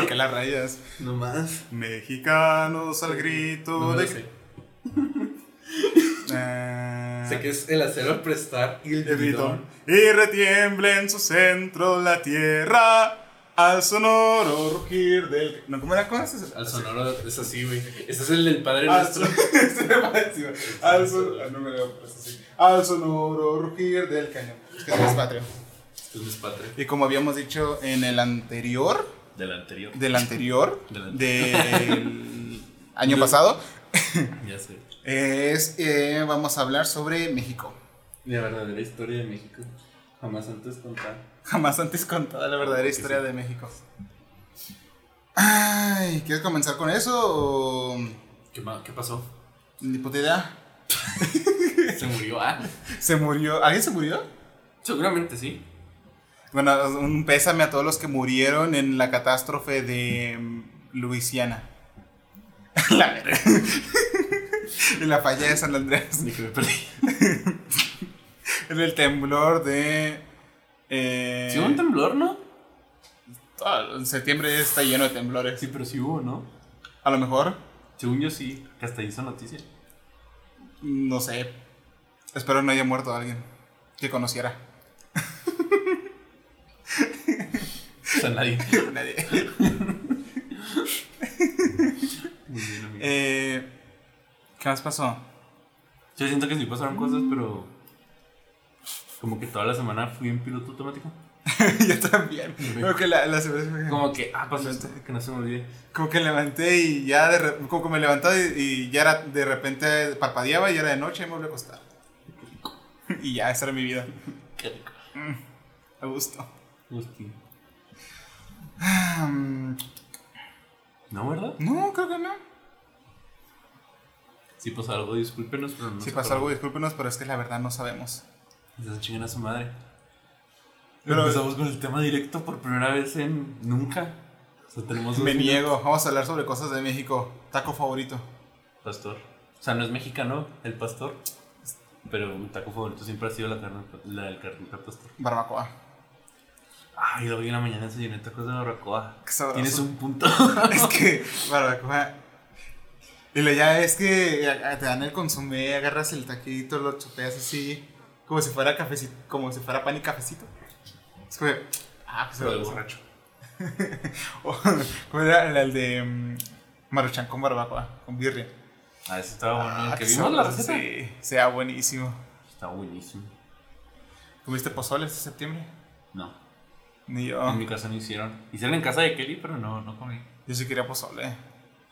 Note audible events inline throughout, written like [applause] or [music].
Porque las rayas. No más. Mexicanos al grito No de. lo sé. [laughs] Sé que es el hacer al prestar y el el bidón. Y retiembla en su centro la tierra al sonoro rugir del. No, ¿cómo era? ¿Cómo es eso? Al sonoro es así, güey. Este es el del Padre Al Nuestro. [laughs] al son- ah, no me así. Al sonoro rugir del cañón. Es que es patrio. Este es mi patria. Y como habíamos dicho en el anterior, Del anterior. del anterior, [laughs] Del del [laughs] año pasado, [laughs] Ya sé. es, eh, vamos a hablar sobre México. La verdadera historia de México. Jamás antes contada. Jamás antes contada la verdadera historia sí. de México. Ay, ¿quieres comenzar con eso o ¿Qué, ma- qué pasó? ni puta idea? Se murió. Ah, ¿Se murió? ¿Alguien se murió? seguramente sí. Bueno, un pésame a todos los que murieron en la catástrofe de mm, Luisiana. [laughs] la verga. [laughs] en la falla de San Andrés. Ni que me perdí. [laughs] En el temblor de. Eh, Sí hubo un temblor, ¿no? ah, en septiembre está lleno de temblores. Sí, pero sí hubo, ¿no? A lo mejor, Según yo sí, que hasta hizo noticia. no sé. Espero no haya muerto alguien que conociera. O sea, nadie. [laughs] Nadie. Muy bien, amigo. Eh, ¿Qué más pasó? Yo siento que sí pasaron cosas, pero. Como que toda la semana fui en piloto automático. [laughs] Yo también. Creo que la, la semana- Como que, ah, pasó esto, que no se me olvide. Como que levanté y ya de re- como que me levantaba y, y ya era de repente parpadeaba y ya era de noche y me volví a acostar. [laughs] Y ya, esa era mi vida. Qué rico. A gusto. Agustín. Mm, ¿No, verdad? No, creo que no. Si pasó algo, discúlpenos, pero no si pasa algo, discúlpenos, pero es que la verdad no sabemos. Se chingan a su madre. Pero- Empezamos con el tema directo por primera vez en nunca. O sea, tenemos Me minutos. niego. Vamos a hablar sobre cosas de México. Taco favorito. Pastor. O sea, no es mexicano el pastor. Pero un taco favorito siempre ha sido la carne, la del carnita pastor. Barbacoa. Ay, lo vi en la mañana desayuné tacos de barbacoa. Tienes un punto. [laughs] Es que barbacoa. Y lo ya es que te dan el consomé, agarras el taquito, lo chopeas así, como si fuera cafecito, como si fuera pan y cafecito. Es como, ah, pues Pero de sabroso. borracho. [laughs] O, ¿Cómo era el, el de mm, Maruchan con barbacoa, con birria? Ah, ese estaba bueno. Ah, el que vimos la receta. Sí, sea buenísimo. Está buenísimo. ¿Comiste pozole este septiembre? No. Ni yo. En mi casa no hicieron. Hicieron en casa de Kelly, pero no, no comí. Yo sí quería pozole.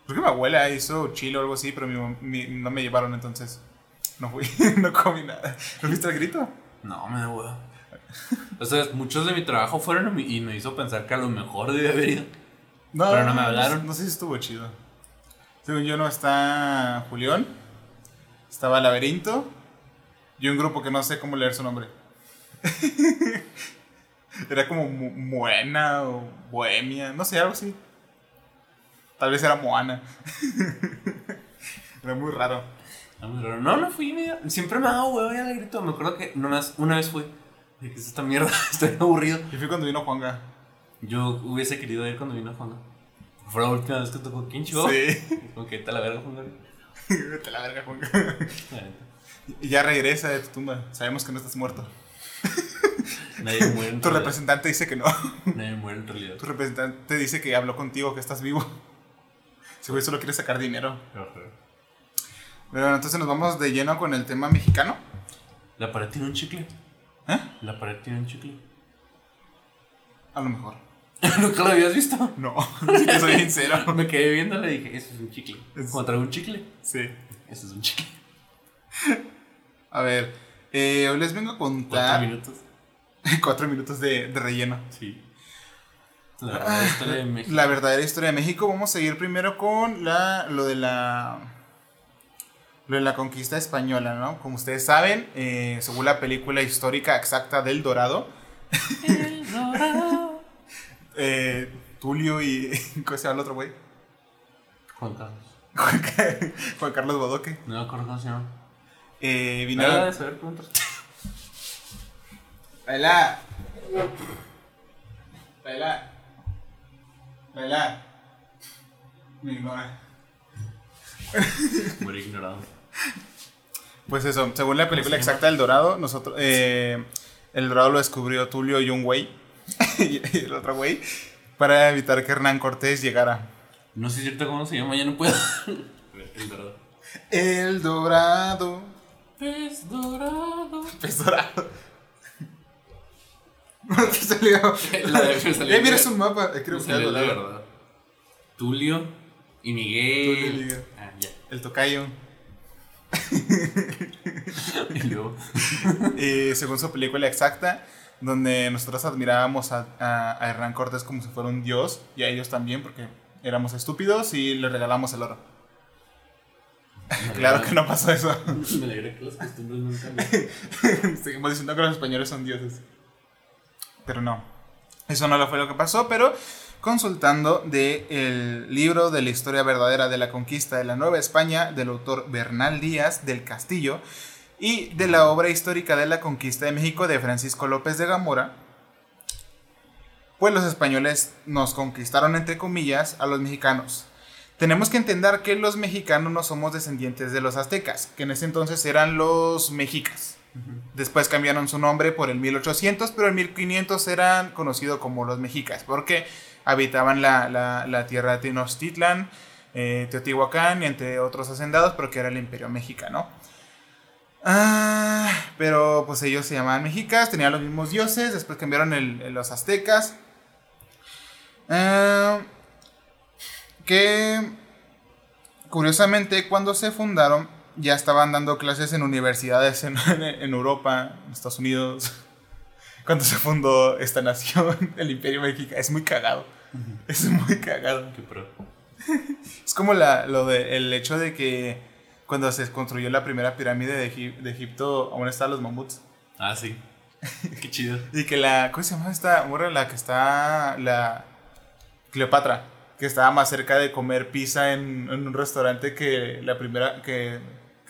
Creo que mi abuela hizo chile o algo así, pero mi no me llevaron entonces. No fui, [laughs] no comí nada. ¿No viste el grito? No, me da huevo. O sea, muchos de mi trabajo fueron y me hizo pensar que a lo mejor debía haber ido. No, Pero no me hablaron. No, sé si estuvo chido. Según yo no está Julián. Estaba Laberinto. Y un grupo que no sé cómo leer su nombre. [laughs] era como Mu- Moena o Bohemia. No sé, algo así. Tal vez era Moana. [laughs] era muy raro. Está muy raro. No, no fui. mira. Siempre me ha dado huevo ir al grito. Me acuerdo que nomás una vez fui. Dije, ¿qué es esta mierda? [laughs] Estoy aburrido. Y fui cuando vino Juanga. Yo hubiese querido ir cuando vino Juan. Fue la última vez que tocó Kincho. Sí. [laughs] Como que está la verga, Juan. Vete a la verga, Juanga. Y ya regresa de tu tumba. Sabemos que no estás muerto. Nadie [laughs] muere en Tu realidad. representante dice que no. Nadie muere en realidad. Tu representante dice que habló contigo, que estás vivo. Si güey solo quiere sacar dinero. Ajá. Pero bueno, entonces nos vamos de lleno con el tema mexicano. La pared tiene un chicle. ¿Eh? La pared tiene un chicle. A lo mejor. [laughs] ¿Nunca lo habías visto? No, [laughs] si te soy sincero. Me quedé viendo y le dije, eso es un chicle. Es- traigo un chicle, Sí. eso es un chicle. A ver, eh, hoy les vengo a contar minutos. [laughs] cuatro minutos de, de relleno. Sí. La verdadera historia de México. La verdadera historia de México. Vamos a seguir primero con la, lo de la lo de la conquista española, ¿no? Como ustedes saben, eh, según la película histórica exacta del Dorado, El dorado. [laughs] eh, Tulio y [laughs] ¿cómo se llama el otro güey? Juan Carlos. Juan, Ca- Juan Carlos Bodoque. No me acuerdo cómo se llama. Eh, Nada vinieron. Baila. Laila. Me ignora. Muy ignorado. Pues eso, según la película exacta del Dorado, nosotros, eh, el Dorado lo descubrió Tulio y un güey, [laughs] y el otro güey, para evitar que Hernán Cortés llegara. No sé si es cierto cómo se llama, ya no puedo. [laughs] El dorado. El Dorado. Pez dorado. Pez dorado. [laughs] ¿Qué salió? La de- salió- Eh, mira, es un mapa. Eh, Creo Me que salió algo, la ¿no? verdad. Tulio y Miguel. Tulio y Miguel. Ah, ya. El tocayo. [laughs] Y luego. [laughs] Eh, según su película exacta, donde nosotros admirábamos a, a- a Hernán Cortés como si fuera un dios, y a ellos también, porque éramos estúpidos y le regalamos el oro. Claro que no pasó eso. Me alegra que las costumbres no cambian. Seguimos diciendo que los españoles son dioses. Pero no. Eso no lo fue lo que pasó, pero consultando de el libro de la historia verdadera de la conquista de la Nueva España del autor Bernal Díaz del Castillo y de la obra histórica de la conquista de México de Francisco López de Gamora, pues los españoles nos conquistaron entre comillas a los mexicanos. Tenemos que entender que los mexicanos no somos descendientes de los aztecas, que en ese entonces eran los mexicas. Después cambiaron su nombre por el 1800, pero en 1500 eran conocidos como los mexicas, porque habitaban la, la- tierra de Tenochtitlan, eh, Teotihuacán y entre otros hacendados, pero que era el imperio mexicano. Ah, pero pues ellos se llamaban mexicas, tenían los mismos dioses, después cambiaron el- el- los aztecas. Ah, que curiosamente cuando se fundaron ya estaban dando clases en universidades en, [laughs] en Europa, en Estados Unidos. Cuando se fundó esta nación, [laughs] el Imperio Mexicano, es muy cagado. Es muy cagado. Qué pro. [laughs] Es como la, lo de, el hecho de que cuando se construyó la primera pirámide de, Egip- de Egipto, aún estaban los mamuts. Ah, sí. Qué chido. Y que la, ¿cómo se llama esta morra? La que está, la Cleopatra, que estaba más cerca de comer pizza en, en un restaurante que la primera, que,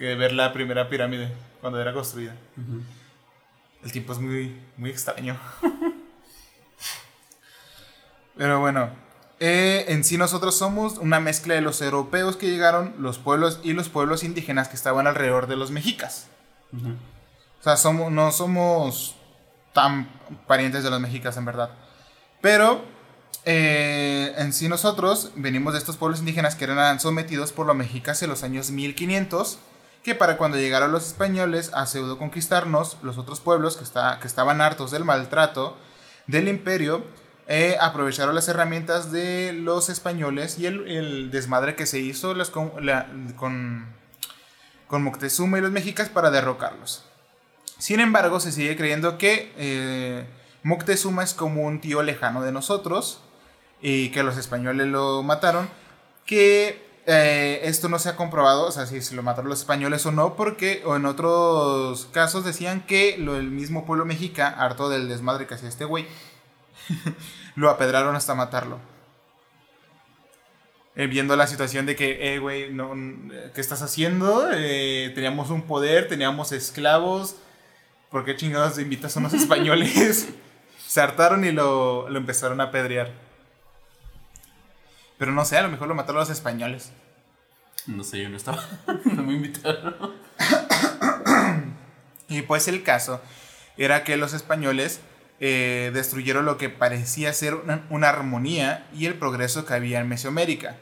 que ver la primera pirámide cuando era construida. El tiempo es muy, muy extraño. [laughs] Pero bueno, eh, en sí nosotros somos una mezcla de los europeos que llegaron, los pueblos y los pueblos indígenas que estaban alrededor de los mexicas. O sea, somos, no somos tan parientes de los mexicas en verdad. Pero eh, en sí nosotros venimos de estos pueblos indígenas que eran sometidos por los mexicas en los años 1500, que para cuando llegaron los españoles a pseudo conquistarnos, los otros pueblos que, está, que estaban hartos del maltrato del imperio, eh, aprovecharon las herramientas de los españoles y el, el desmadre que se hizo con, con, con Moctezuma y los mexicas para derrocarlos. Sin embargo, se sigue creyendo que eh, Moctezuma es como un tío lejano de nosotros y que los españoles lo mataron. Que eh, esto no se ha comprobado, o sea, si se lo mataron los españoles o no, porque o en otros casos decían que lo, el mismo pueblo mexica, harto del desmadre que hacía este güey, [laughs] lo apedraron hasta matarlo. Eh, viendo la situación de que, eh, güey, no, n- ¿qué estás haciendo? Eh, teníamos un poder, teníamos esclavos. ¿Por qué chingados invitas a unos [laughs] españoles? Se hartaron y lo, lo empezaron a apedrear. Pero no sé, a lo mejor lo mataron los españoles. No sé, yo no estaba. [laughs] No me invitaron. Y pues el caso era que los españoles eh, destruyeron lo que parecía ser una, una armonía y el progreso que había en Mesoamérica.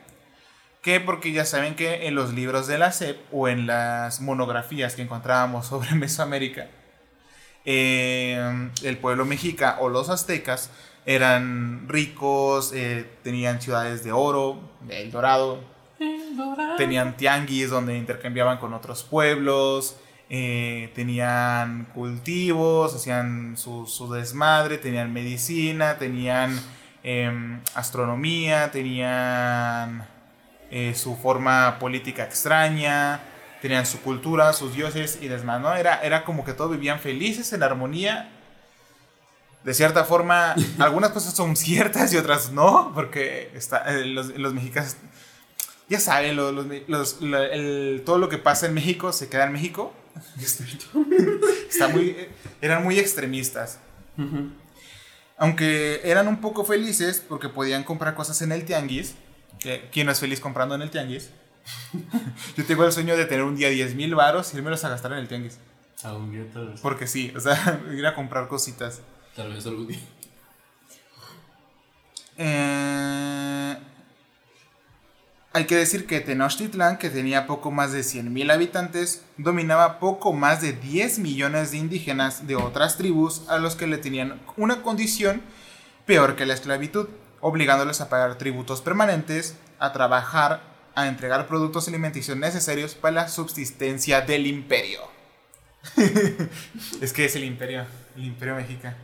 Que porque ya saben que en los libros de la SEP o en las monografías que encontrábamos [laughs] sobre Mesoamérica, eh, el pueblo mexica o los aztecas eran ricos, eh, tenían ciudades de oro, de El Dorado, tenían tianguis donde intercambiaban con otros pueblos, eh, tenían cultivos, hacían su, su desmadre, tenían medicina, tenían em, astronomía, tenían eh, su forma política extraña, tenían su cultura, sus dioses y demás, ¿no? Era, era como que todos vivían felices en armonía. De cierta forma, [laughs] algunas cosas son ciertas y otras no, porque está, eh, los, los mexicanos ya saben, lo- los, los- la- el- todo lo que pasa en México se queda en México. [laughs] Está muy, eran muy extremistas. Aunque eran un poco felices porque podían comprar cosas en el tianguis. ¿Quién no es feliz comprando en el tianguis? [laughs] Yo tengo el sueño de tener un día 10 mil varos y irmelos a gastar en el tianguis. Vez. Porque sí, o sea, ir a comprar cositas. Tal vez algún día. Eh, hay que decir que Tenochtitlán, que tenía poco más de 100.000 habitantes, dominaba poco más de 10 millones de indígenas de otras tribus a los que le tenían una condición peor que la esclavitud, obligándoles a pagar tributos permanentes, a trabajar, a entregar productos alimenticios necesarios para la subsistencia del imperio. [laughs] es que es el imperio, el imperio mexica.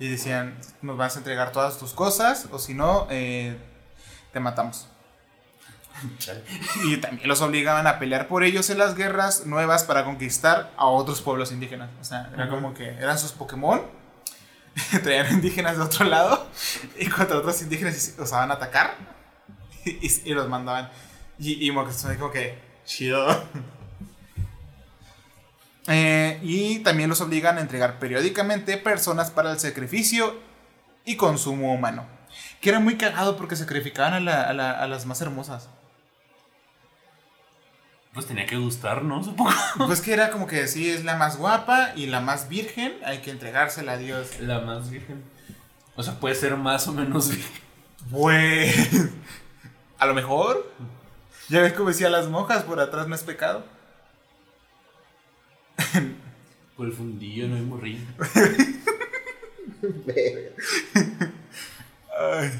Y decían, nos vas a entregar todas tus cosas o si no, eh, te matamos. Chale. [laughs] Y también los obligaban a pelear por ellos en las guerras nuevas para conquistar a otros pueblos indígenas. O sea, era como que eran sus Pokémon, [laughs] traían indígenas de otro lado y contra otros indígenas los van a atacar y, [laughs] y- y los mandaban. Y, y Moctezuma como que, chido. Eh, y también los obligan a entregar periódicamente personas para el sacrificio y consumo humano. Que era muy cagado porque sacrificaban a, la- a la- a las más hermosas. Pues tenía que gustar, ¿no? [laughs] Supongo. Pues que era como que sí, es la más guapa y la más virgen, hay que entregársela a Dios. La más virgen. O sea, puede ser más o menos virgen. Pues, a lo mejor. Ya ves como decía las monjas, por atrás no es pecado. Por el fundillo no hay morrillo. [laughs] Ay,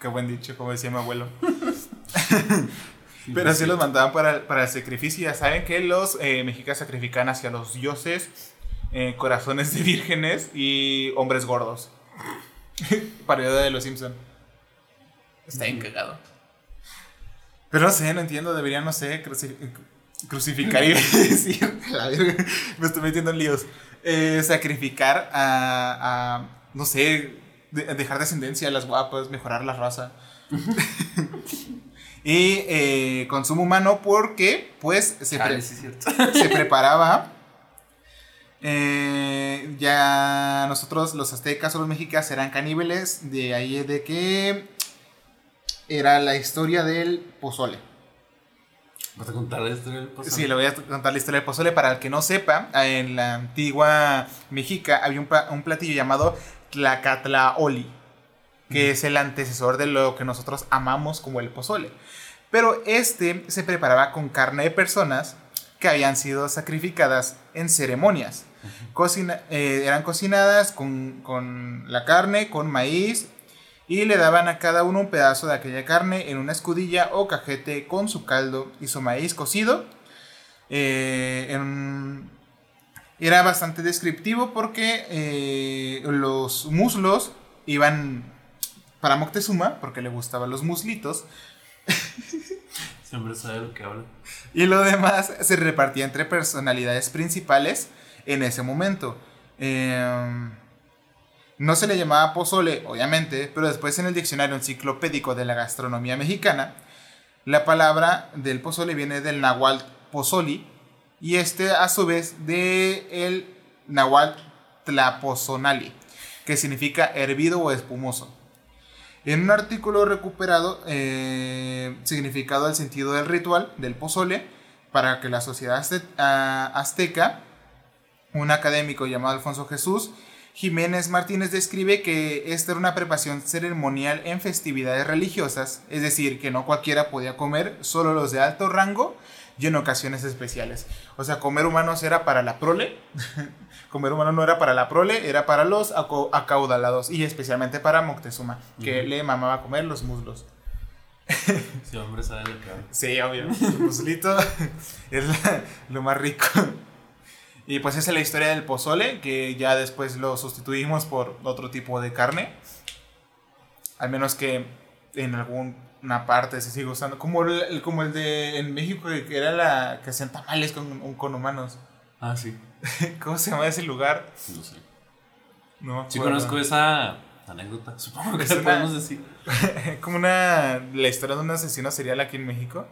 qué buen dicho, como decía mi abuelo. [laughs] Pero así los mandaban para, para el sacrificio. Ya saben que los eh, mexicas sacrifican hacia los dioses eh, corazones de vírgenes y hombres gordos. [laughs] Parodia de los Simpson. Está bien cagado. Pero no sé, no entiendo. Deberían, no sé, crucificar y [laughs] decir. La verga, me estoy metiendo en líos. Eh, sacrificar a, a, No sé, de- dejar descendencia a las guapas, mejorar la raza. [laughs] y eh, consumo humano porque, pues, se, pre- sí es [laughs] se preparaba. eh, ya nosotros, los aztecas o los mexicas, eran caníbales. De ahí de que era la historia del pozole. ¿Vas a contar la historia del pozole? Sí, le voy a contar la historia del pozole. Para el que no sepa, en la antigua Mexica había un, un platillo llamado Tlacatlaoli, que es el antecesor de lo que nosotros amamos como el pozole. Pero este se preparaba con carne de personas que habían sido sacrificadas en ceremonias. Cocina- eh, eran cocinadas con, con la carne, con maíz, y le daban a cada uno un pedazo de aquella carne en una escudilla o cajete con su caldo y su maíz cocido. Eh, en- Era bastante descriptivo porque eh, los muslos iban para Moctezuma, porque le gustaban los muslitos, [laughs] Siempre sabe lo que habla. y lo demás se repartía entre personalidades principales en ese momento. Eh, no se le llamaba pozole, obviamente, pero después en el diccionario enciclopédico de la gastronomía mexicana, la palabra del pozole viene del náhuatl pozoli y este a su vez de el náhuatl tlapozonali, que significa hervido o espumoso. En un artículo recuperado, eh, significado el sentido del ritual del pozole, para que la sociedad azteca, un académico llamado Alfonso Jesús Jiménez Martínez describe que esta era una preparación ceremonial en festividades religiosas, es decir, que no cualquiera podía comer, solo los de alto rango y en ocasiones especiales. O sea, comer humanos era para la prole, [laughs] comer humano no era para la prole, era para los acaudalados y especialmente para Moctezuma, que le mamaba comer los muslos. Ese hombre sabe lo que. Sí, obvio. El muslito [laughs] es la- lo más rico. Y pues esa es la historia del pozole, que ya después lo sustituimos por otro tipo de carne. Al menos que en alguna parte se sigue usando. Como el, como el de en México, que era la que hacían tamales con, con humanos. Ah, sí. [laughs] ¿Cómo se llama ese lugar? No sé. No Sí conozco esa anécdota. [laughs] Supongo que Es podemos decir. [laughs] como una la historia de un asesino serial aquí en México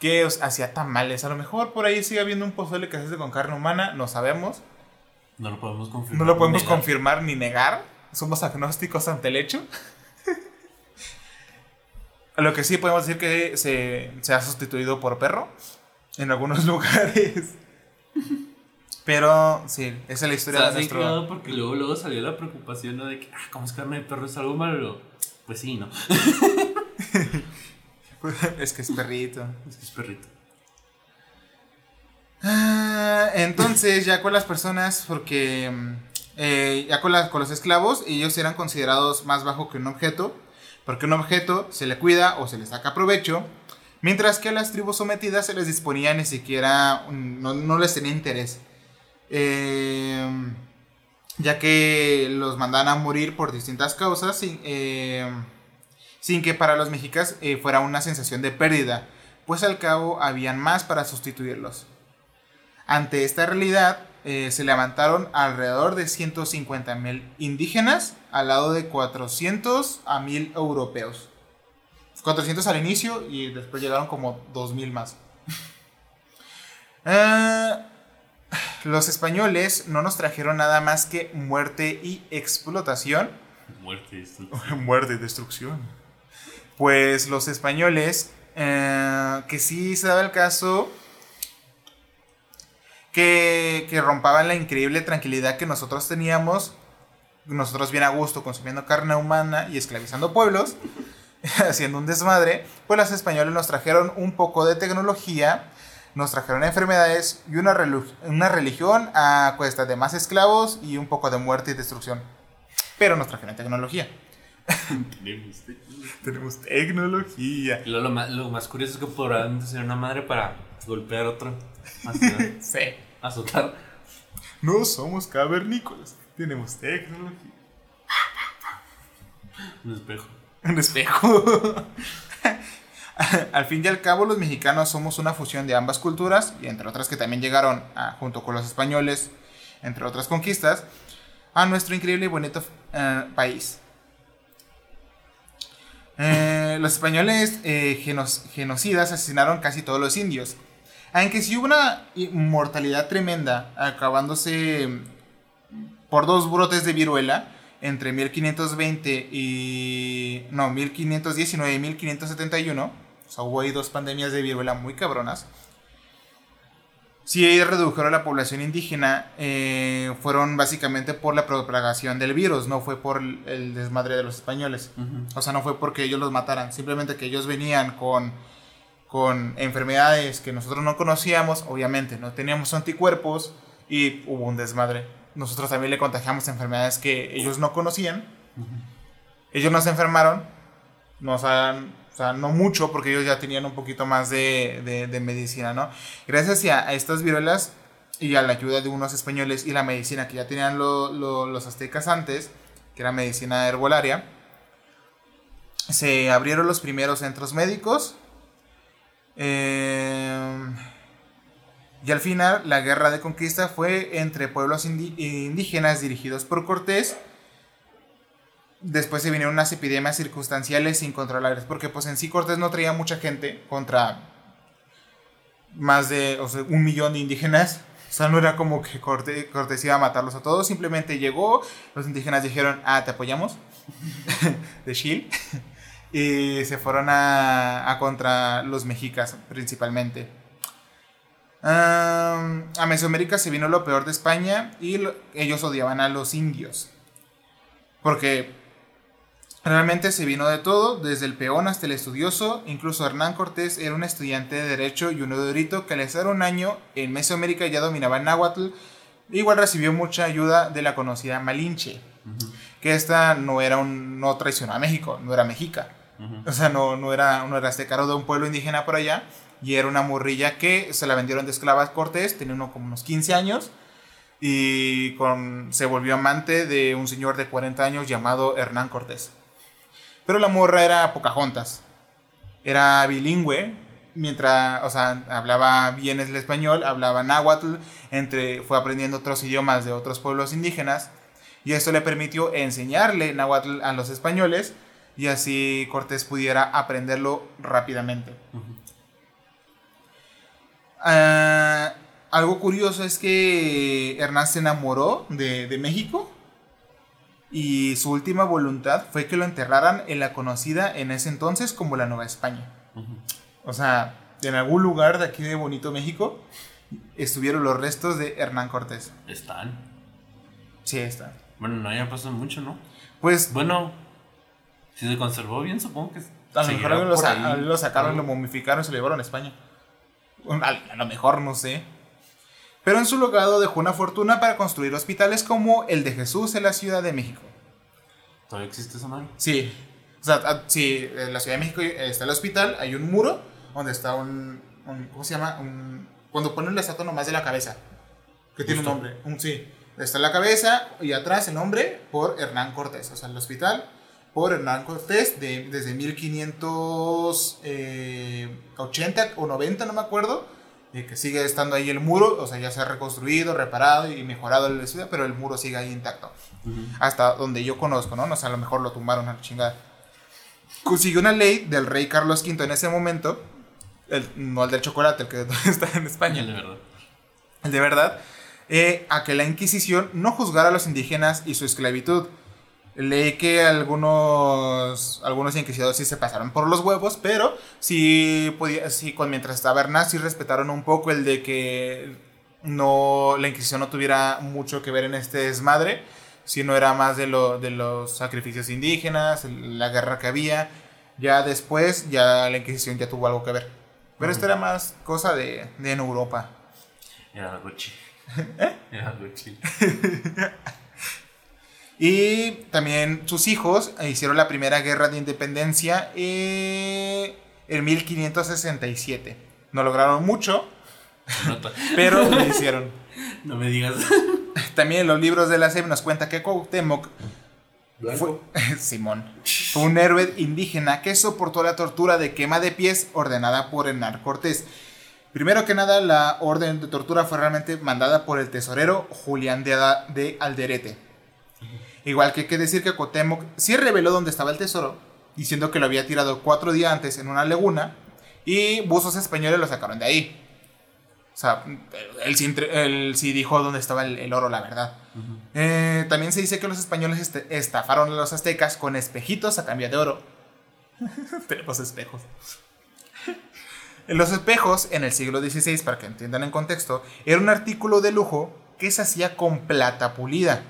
que os- hacía tamales. A lo mejor por ahí sigue habiendo un pozole que se hace con carne humana, no sabemos. No lo podemos confirmar. No lo podemos negar. confirmar ni negar. Somos agnósticos ante el hecho. [laughs] Lo que sí podemos decir que se, se ha sustituido por perro en algunos [laughs] lugares. Pero sí, esa es la O historia sea, de nuestro. porque luego, luego salió la preocupación ¿no? de que, ah, como es carne de perro es algo malo. Pues sí, ¿no? [laughs] [laughs] es que es perrito. Es que es perrito. Ah, entonces, ya con las personas, porque mm, eh, ya con, con los esclavos, ellos eran considerados más bajo que un objeto, porque un objeto se le cuida o se le saca provecho, mientras que a las tribus sometidas se les disponía ni siquiera, un- no, les tenía interés, Eh, ya que los mandaban a morir por distintas causas, eh, sin que para los mexicas eh, fuera una sensación de pérdida, pues al cabo habían más para sustituirlos. Ante esta realidad, eh, se levantaron alrededor de 150 mil indígenas al lado de 400 a 1000 europeos. 400 al inicio y después llegaron como 2000 más. Eh, los españoles no nos trajeron nada más que muerte y explotación. Muerte, esto. [laughs] Muerte y destrucción. Pues los españoles, eh, que sí se daba el caso que, que rompaban la increíble tranquilidad que nosotros teníamos, nosotros bien a gusto consumiendo carne humana y esclavizando pueblos, [laughs] haciendo un desmadre, pues los españoles nos trajeron un poco de tecnología, nos trajeron enfermedades y una, una religión a cuesta de más esclavos y un poco de muerte y destrucción. Pero nos trajeron tecnología. Tenemos. Tenemos tecnología. Lo más, lo más curioso es que podrán ser una madre para golpear a otro. Así, Sí. azotar. No somos cavernícolas. Tenemos tecnología. Un espejo. Un espejo. [laughs] al fin y al cabo, los mexicanos somos una fusión de ambas culturas, y entre otras que también llegaron a- junto con los españoles, entre otras conquistas, a nuestro increíble y bonito eh, país. Eh, los españoles eh, genocidas asesinaron casi todos los indios. Aunque sí hubo una mortalidad tremenda, acabándose por dos brotes de viruela entre 1520 y. No, 1519 y 1571. O sea, hubo ahí dos pandemias de viruela muy cabronas. Sí, redujeron la población indígena. eh, fueron básicamente por la propagación del virus, no fue por el- desmadre de los españoles. O sea, no fue porque ellos los mataran, simplemente que ellos venían con, con enfermedades que nosotros no conocíamos, obviamente, no teníamos anticuerpos y hubo un desmadre. Nosotros también le contagiamos enfermedades que ellos no conocían. Ellos nos enfermaron, nos han, sea, no mucho porque ellos ya tenían un poquito más de, de- medicina, ¿no? Gracias a, estas viruelas y a la ayuda de unos españoles y la medicina que ya tenían lo- lo- los aztecas antes, que era medicina herbolaria, se abrieron los primeros centros médicos. eh, y al final, la guerra de conquista fue entre pueblos indígenas dirigidos por Cortés. Después se vinieron unas epidemias circunstanciales incontrolables, porque pues en sí Cortés no traía mucha gente contra más de o sea, un millón de indígenas. O sea, no era como que Cortés, Cortés iba a matarlos a todos, simplemente llegó, los indígenas dijeron, ah, te apoyamos, [laughs] de Shield, [laughs] y se fueron a, a contra los mexicas principalmente. A Mesoamérica se vino lo peor de España y lo- ellos odiaban a los indios. Porque realmente se vino de todo, desde el peón hasta el estudioso. Incluso Hernán Cortés era un estudiante de Derecho y un erudito que al estar un año en Mesoamérica ya dominaba el náhuatl. Igual recibió mucha ayuda de la conocida Malinche. Que esta no era un. no traicionó a México, no era mexica. O sea, no, no era, no era azteca, era de un pueblo indígena por allá. Y era una morrilla que se la vendieron de esclava a Cortés, tenía uno como unos 15 años. Y con, se volvió amante de un señor de 40 años llamado Hernán Cortés. Pero la morra era Pocahontas. Era bilingüe, mientras, o sea, hablaba bien el español, hablaba náhuatl, entre, fue aprendiendo otros idiomas de otros pueblos indígenas. Y esto le permitió enseñarle náhuatl a los españoles y así Cortés pudiera aprenderlo rápidamente. Ah, algo curioso es que Hernán se enamoró de, de México y su última voluntad fue que lo enterraran en la conocida en ese entonces como la Nueva España. O sea, en algún lugar de aquí de Bonito México estuvieron los restos de Hernán Cortés. Están. Sí, está. Bueno, no ya pasó mucho, ¿no? Pues Bueno, si se conservó bien, supongo que. a lo mejor lo, sacaron, lo momificaron y se lo llevaron a España. A lo mejor, no sé. Pero en su legado dejó una fortuna para construir hospitales como el de Jesús en la Ciudad de México. ¿Todavía existe esa madre? Sí. O sea, ah, sí, en la Ciudad de México está el hospital, hay un muro donde está un, un- ¿cómo se llama? Un, cuando ponen la estatua nomás de la cabeza. Que tiene un nombre. Un, sí. Está la cabeza y atrás el nombre por Hernán Cortés. O sea, el hospital por Hernán Cortés de, desde 1580 o 90, no me acuerdo. Que sigue estando ahí el muro. O sea, ya se ha reconstruido, reparado y mejorado la ciudad, pero el muro sigue ahí intacto hasta donde yo conozco, ¿no? No sé, a lo mejor lo tumbaron a la chingada. Consiguió una ley del rey Carlos V en ese momento, el- no el del chocolate, el que [laughs] está en España, España, de verdad. el de verdad, eh, a que la Inquisición no juzgara a los indígenas y su esclavitud. Leí que algunos, algunos inquisidores sí se pasaron por los huevos, pero sí, podía, sí con, mientras estaba Hernán, sí respetaron un poco el de que no, la Inquisición no tuviera mucho que ver en este desmadre, sino era más de, lo, de los sacrificios indígenas, la guerra que había. Ya después, ya la Inquisición ya tuvo algo que ver. Pero esto era más cosa de, de en Europa. Era algo [laughs] chill. Era algo [laughs] chill. Y también sus hijos hicieron la primera guerra de independencia eh, en 1567. No lograron mucho, [laughs] pero lo hicieron. No me digas. [laughs] También en los libros de la SEP nos cuenta que Cuauhtémoc fue, [laughs] Simón, fue un héroe indígena que soportó la tortura de quema de pies ordenada por Hernán Cortés. Primero que nada, la orden de tortura fue realmente mandada por el tesorero Julián de, Ada- de Alderete. Igual que hay que decir que Cuauhtémoc sí reveló dónde estaba el tesoro, diciendo que lo había tirado cuatro días antes en una laguna y buzos españoles lo sacaron de ahí. O sea, él sí, entre- él sí dijo dónde estaba el- el oro, la verdad. Eh, también se dice que los españoles este- estafaron a los aztecas con espejitos a cambio de oro. [laughs] Tenemos espejos. Los espejos, en el siglo XVI, para que entiendan en contexto, era un artículo de lujo que se hacía con plata pulida.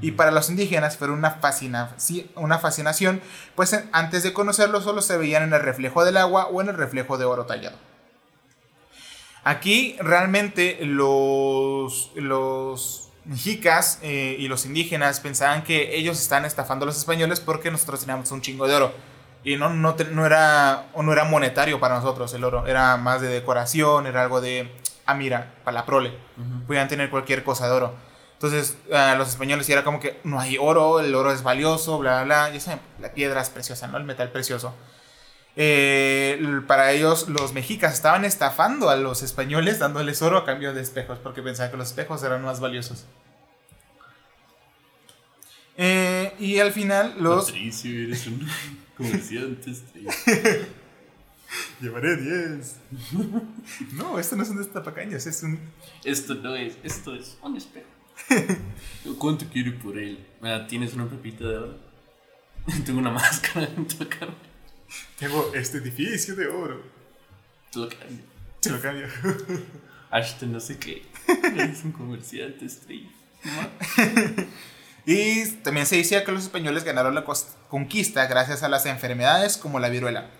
Y para los indígenas fue una, fascina- sí, una fascinación, pues en- antes de conocerlo solo se veían en el reflejo del agua o en el reflejo de oro tallado. Aquí realmente los, los mexicas eh, y los indígenas pensaban que ellos estaban estafando a los españoles porque nosotros teníamos un chingo de oro. Y no, no, no, era, o no era monetario para nosotros el oro, era más de decoración, era algo de, ah mira, para la prole, podían tener cualquier cosa de oro. Entonces a los españoles sí era como que no hay oro, el oro es valioso, bla, bla, bla, ya saben, la piedra es preciosa, ¿no? El metal precioso. Eh, para ellos los mexicas estaban estafando a los españoles dándoles oro a cambio de espejos porque pensaban que los espejos eran más valiosos. Eh, y al final los... Patricio, eres un [laughs] comerciante. [laughs] Llevaré 10. [laughs] no, esto no es un destapacaños, es un... Esto no es, esto es un espejo. ¿Cuánto quiero por él? ¿Tienes una pepita de oro? [laughs] Tengo una máscara en tu cara. Tengo este edificio de oro. Te lo cambio. Se lo cambio. [laughs] Ashton, no sé qué. Eres un comerciante estrella. Y también se decía que los españoles ganaron la conquista gracias a las enfermedades como la viruela.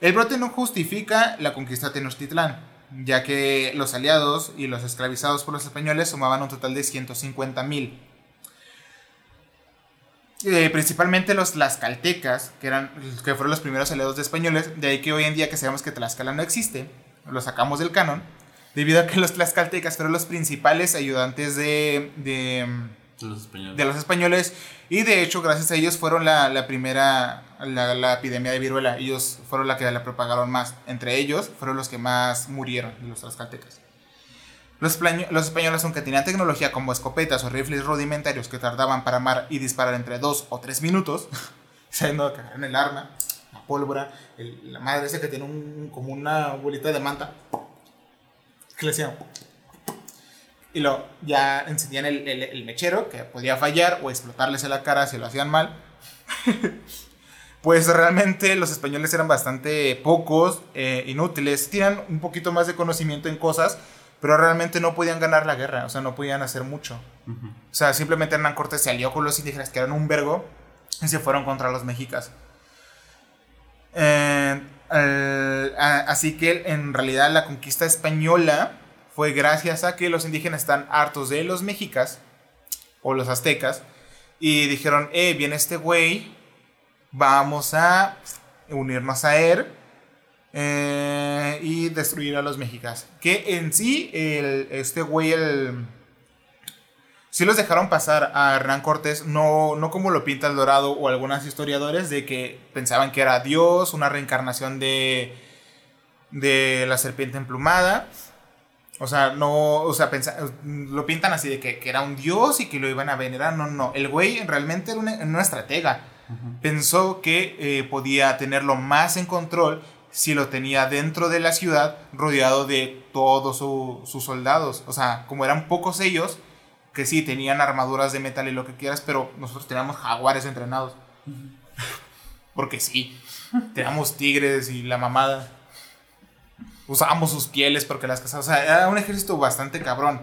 El brote no justifica la conquista de Tenochtitlán, ya que los aliados y los esclavizados por los españoles sumaban un total de 150 mil. principalmente los tlaxcaltecas, que, eran, que fueron los primeros aliados de españoles, de ahí que hoy en día que sabemos que Tlaxcala no existe, lo sacamos del canon, debido a que los tlaxcaltecas fueron los principales ayudantes de- de Los españoles. de los españoles. Y de hecho gracias a ellos fueron la, la primera la, la epidemia de viruela. Ellos fueron la que la propagaron más. Entre ellos fueron los que más murieron de los tlaxcaltecas. Los, los españoles aunque tenían tecnología como escopetas o rifles rudimentarios que tardaban para armar y disparar entre 2 o 3 minutos [laughs] sabiendo que agarraron el arma la pólvora el- la madre esa que tiene un, como una bolita de manta que le hacían y lo, ya encendían el, el- el mechero, que podía fallar o explotarles en la cara si lo hacían mal. [laughs] pues realmente los españoles eran bastante pocos, eh, inútiles, tenían un poquito más de conocimiento en cosas, pero realmente no podían ganar la guerra, o sea, no podían hacer mucho. O sea, simplemente Hernán Cortés se alió con los indígenas, que eran un vergo, y se fueron contra los mexicas. Eh, a- así que en realidad la conquista española fue gracias a que los indígenas están hartos de los mexicas o los aztecas y dijeron, eh, viene este güey, vamos a unirnos a él eh, y destruir a los mexicas. Que en sí, el, este güey, el... Sí los dejaron pasar a Hernán Cortés, no, no como lo pinta el Dorado o algunos historiadores, de que pensaban que era Dios, una reencarnación de, de la serpiente emplumada. O sea, no, o sea, pensa- lo pintan así de que, que era un dios y que lo iban a venerar. No, no, el güey realmente era una, una estratega. Pensó que eh, podía tenerlo más en control si lo tenía dentro de la ciudad, rodeado de todos su- sus soldados. O sea, como eran pocos ellos, que sí, tenían armaduras de metal y lo que quieras, pero nosotros teníamos jaguares entrenados. Porque sí, teníamos tigres y la mamada. Usábamos sus pieles porque las cazaban. O sea, era un ejército bastante cabrón.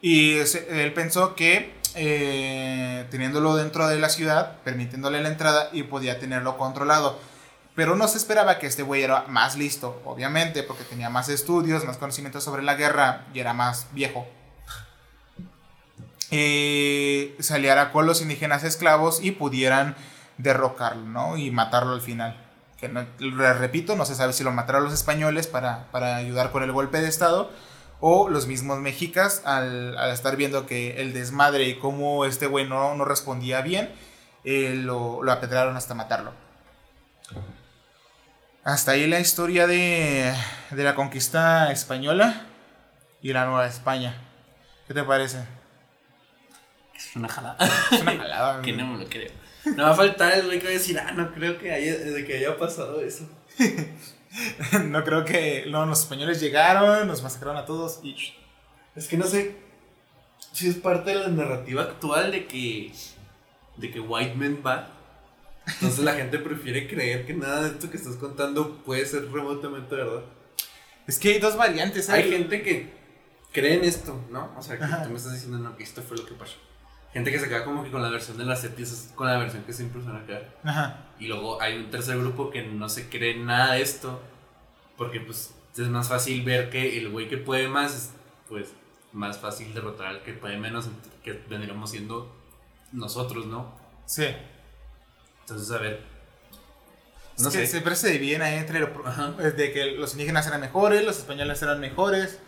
Y él pensó que eh, teniéndolo dentro de la ciudad, permitiéndole la entrada y podía tenerlo controlado. Pero no se esperaba que este güey era más listo, obviamente, porque tenía más estudios, más conocimientos sobre la guerra y era más viejo. Eh, con los indígenas esclavos y pudieran derrocarlo, ¿no? Y matarlo al final. Que no- repito, no se sabe si lo mataron los españoles para, para ayudar con el golpe de estado o los mismos mexicas al, al estar viendo que el desmadre y cómo este güey no, no respondía bien, eh, lo, lo apedraron hasta matarlo. Hasta ahí la historia de, de la conquista española y la Nueva España. ¿Qué te parece? Es una jalada. Es una jalada. [laughs] que no me lo creo. [laughs] No va a faltar el güey que va a decir, ah, no creo que haya, de que haya pasado eso. [laughs] No creo que. No, los españoles llegaron, nos masacraron a todos y. Es que no sé si es parte de la narrativa actual de que de que White Man va. Entonces la gente prefiere creer que nada de esto que estás contando puede ser remotamente verdad. Es que hay dos variantes. Hay Hay gente que cree en esto, ¿no? O sea, que Ajá. tú me estás diciendo no, que esto fue lo que pasó. Gente que se queda como que con la versión de las setis, con la versión que siempre van a quedar. Ajá. Y luego hay un tercer grupo que no se cree nada de esto. Porque pues es más fácil ver que el güey que puede más es pues más fácil derrotar al que puede menos. Que vendríamos siendo nosotros, ¿no? Sí. Entonces, a ver. Es No que sé. siempre se dividen ahí entre lo, de que los indígenas eran mejores, los españoles eran mejores.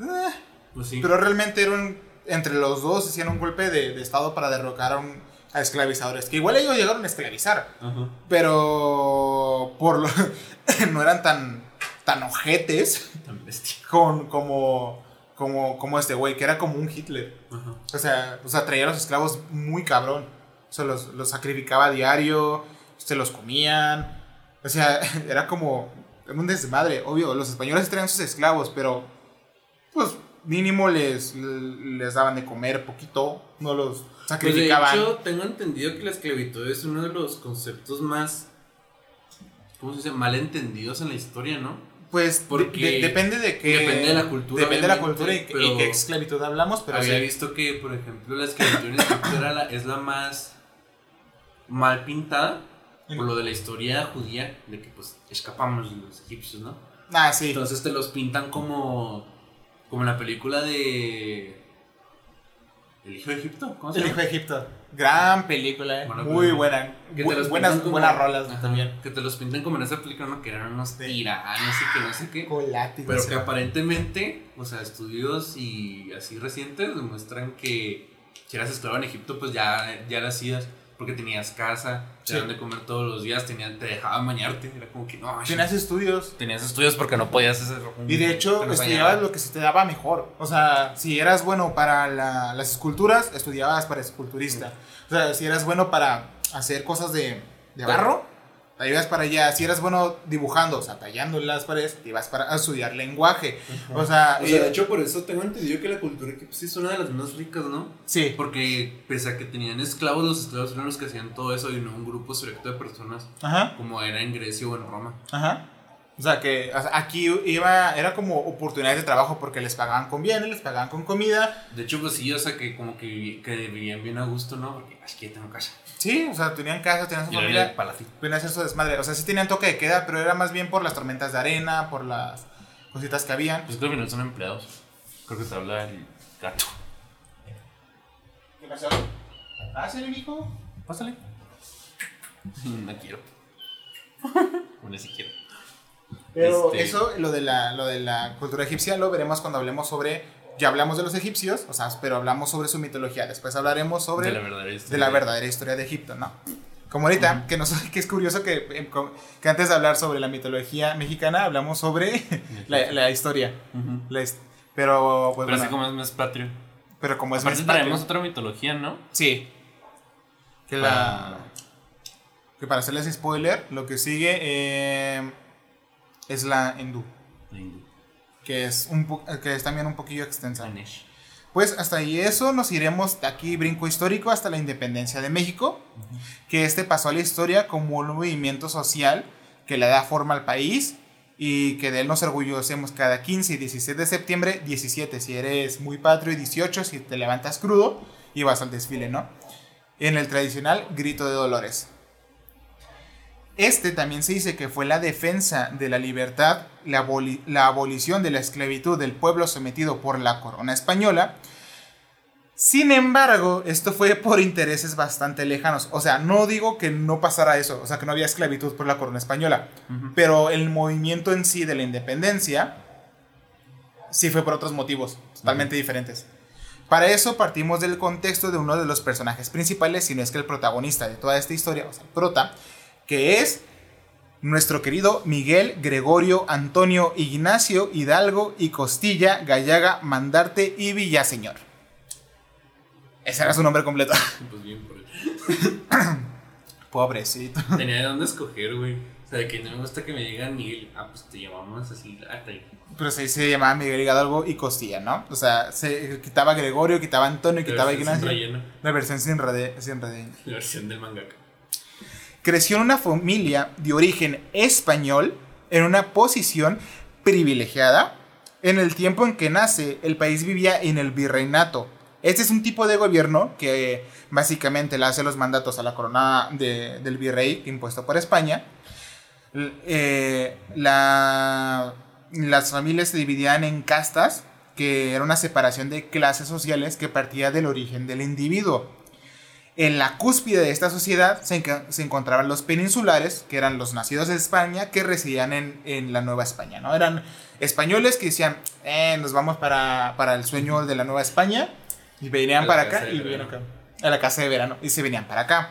Eh, Pues sí. Pero realmente eran, entre los dos hicieron un golpe de, de estado para derrocar a, un- a esclavizadores. Que igual ellos llegaron a esclavizar. Ajá. Pero por lo, [laughs] no eran tan, tan ojetes Tan bestia. con, como, como, como este güey, que era como un Hitler. Ajá. O sea, o sea, traía a los esclavos muy cabrón. O sea, los, los sacrificaba a diario, se los comían. O sea, [laughs] era como un desmadre. Obvio, los españoles traían sus esclavos, pero pues mínimo les, les daban de comer poquito, no los Pues de sacrificaban. hecho, tengo entendido que la esclavitud es uno de los conceptos más. ¿Cómo se dice? Malentendidos en la historia, ¿no? Pues Porque de- depende de que. depende de la cultura, Depende de la cultura y, pero- y qué esclavitud hablamos, pero Había sí. visto que, por ejemplo, la esclavitud en Egipto la- es la más mal pintada por lo de la historia judía, de que pues escapamos de los egipcios, ¿no? Ah, sí. Entonces te los pintan como, como en la película de... El hijo de Egipto, ¿cómo se El llama? hijo de Egipto. Gran película, eh. Buena Muy película. buena. Que Bu- te los buenas, como- buenas rolas Ajá, también. Que te los pintan como en esa película, ¿no? Que eran unos tiranos y que no sé qué. Con látigos. Pero que aparentemente, o sea, estudios y así recientes demuestran que si eras esclavo en Egipto, pues ya, ya lo hacías porque tenías casa, te Sí. daban de comer todos los días, tenían, te dejaban bañarte. Era como que no, Tenías estudios. tenías estudios porque no podías hacer. un- Y de hecho, estudiabas lo que se te daba mejor. O sea, si eras bueno para la- las esculturas, estudiabas para esculturista. O sea, si eras bueno para hacer cosas de, de barro, Ahí ibas para allá, si eras bueno dibujando, o sea, tallando las paredes, te ibas para a estudiar lenguaje. O sea, O sea, eh, de hecho, por eso tengo entendido que la cultura que sí es una de las más ricas, ¿no? sí, Porque pese a que tenían esclavos, los esclavos eran los que hacían todo eso y no un grupo selecto de personas ajá, como era en Grecia o en Roma. ajá. O sea, que o sea, aquí iba, era como oportunidades de trabajo porque les pagaban con bienes, les pagaban con comida. De hecho, pues sí, o sea, que como que, vivían bien a gusto, ¿no? Porque ya tengo casa. Sí, o sea, tenían casa, tenían su familia. palacio. Pueden hacer su desmadre. O sea, sí tenían toque de queda, pero era más bien por las tormentas de arena, por las cositas que habían. Pues creo que final son empleados. Creo que te habla el gato. ¿Qué pasó? Ah, ¿sí, hijo? Pásale. [laughs] No quiero. [laughs] Bueno, sí quiero. Pero Este- eso, lo de, la, lo de la cultura egipcia, lo veremos cuando hablemos sobre. Ya hablamos de los egipcios, o sea, pero hablamos sobre su mitología. Después hablaremos sobre de la verdadera historia. de la verdadera historia de Egipto, ¿no? Como ahorita, que, nos, [laughs] que es curioso que, eh, que antes de hablar sobre la mitología mexicana, hablamos sobre [laughs] la, la historia. La pero, pues, Pero bueno, así como es más patrio. pero como es más traemos patrio- otra mitología, ¿no? Sí. Que la. Que para hacerles spoiler, lo que sigue eh, es la hindú. Que es, un que es también un poquillo extensa. Pues hasta ahí eso, nos iremos de aquí, brinco histórico, hasta la independencia de México. Que este pasó a la historia como un movimiento social que le da forma al país y que de él nos orgullecemos cada 15 y 16 de septiembre, 17 si eres muy patrio y 18 si te levantas crudo y vas al desfile, ¿no? En el tradicional grito de dolores. Este también se dice que fue la defensa de la libertad, la, aboli- la abolición de la esclavitud del pueblo sometido por la corona española. Sin embargo, esto fue por intereses bastante lejanos. O sea, no digo que no pasara eso, o sea, que no había esclavitud por la corona española, pero el movimiento en sí de la independencia sí fue por otros motivos totalmente diferentes. Para eso partimos del contexto de uno de los personajes principales, si no es que el protagonista de toda esta historia, o sea, el prota, que es nuestro querido Miguel Gregorio Antonio Ignacio Hidalgo y Costilla Gallaga Mandarte y Villaseñor. Ese era su nombre completo. Pues bien, por. [coughs] Pobrecito. Tenía de dónde escoger, güey. O sea, de que no me gusta que me digan Miguel. Ah, pues te llamamos así. Ah, te- Pero se, se llamaba Miguel Hidalgo y Costilla, ¿no? O sea, se quitaba Gregorio, quitaba Antonio, la quitaba versión sin Ignacio. relleno. La versión sin relleno. La versión del mangaka. Creció en una familia de origen español, en una posición privilegiada. En el tiempo en que nace, el país vivía en el virreinato. Este es un tipo de gobierno que básicamente le hace los mandatos a la corona de- del virrey impuesto por España. Eh, la- las familias se dividían en castas, que era una separación de clases sociales que partía del origen del individuo. En la cúspide de esta sociedad se, enca- se encontraban los peninsulares, que eran los nacidos en España, que residían en, en la Nueva España, ¿no? Eran españoles que decían, eh, nos vamos para, para el sueño de la Nueva España, y venían para acá, de y venían acá, a la casa de verano, y se venían para acá.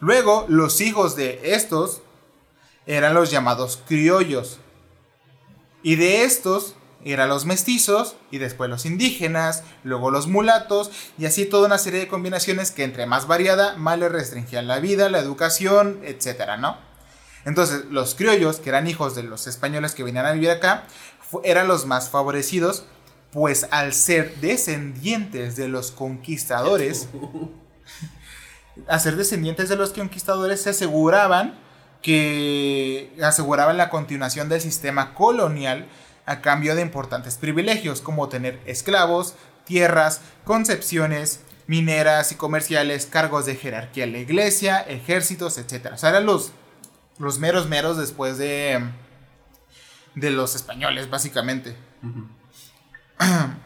Luego, los hijos de estos eran los llamados criollos, y de estos eran los mestizos y después los indígenas, luego los mulatos y así toda una serie de combinaciones que entre más variada, más le restringían la vida, la educación, etcétera, ¿no? Entonces, los criollos, que eran hijos de los españoles que venían a vivir acá, eran los más favorecidos, pues al ser descendientes de los conquistadores, [laughs] a ser descendientes de los conquistadores se aseguraban que aseguraban la continuación del sistema colonial a cambio de importantes privilegios como tener esclavos, tierras, concepciones mineras y comerciales, cargos de jerarquía en la iglesia, ejércitos, etc. O sea, eran los, los meros meros después de, de los españoles, básicamente. [clears throat]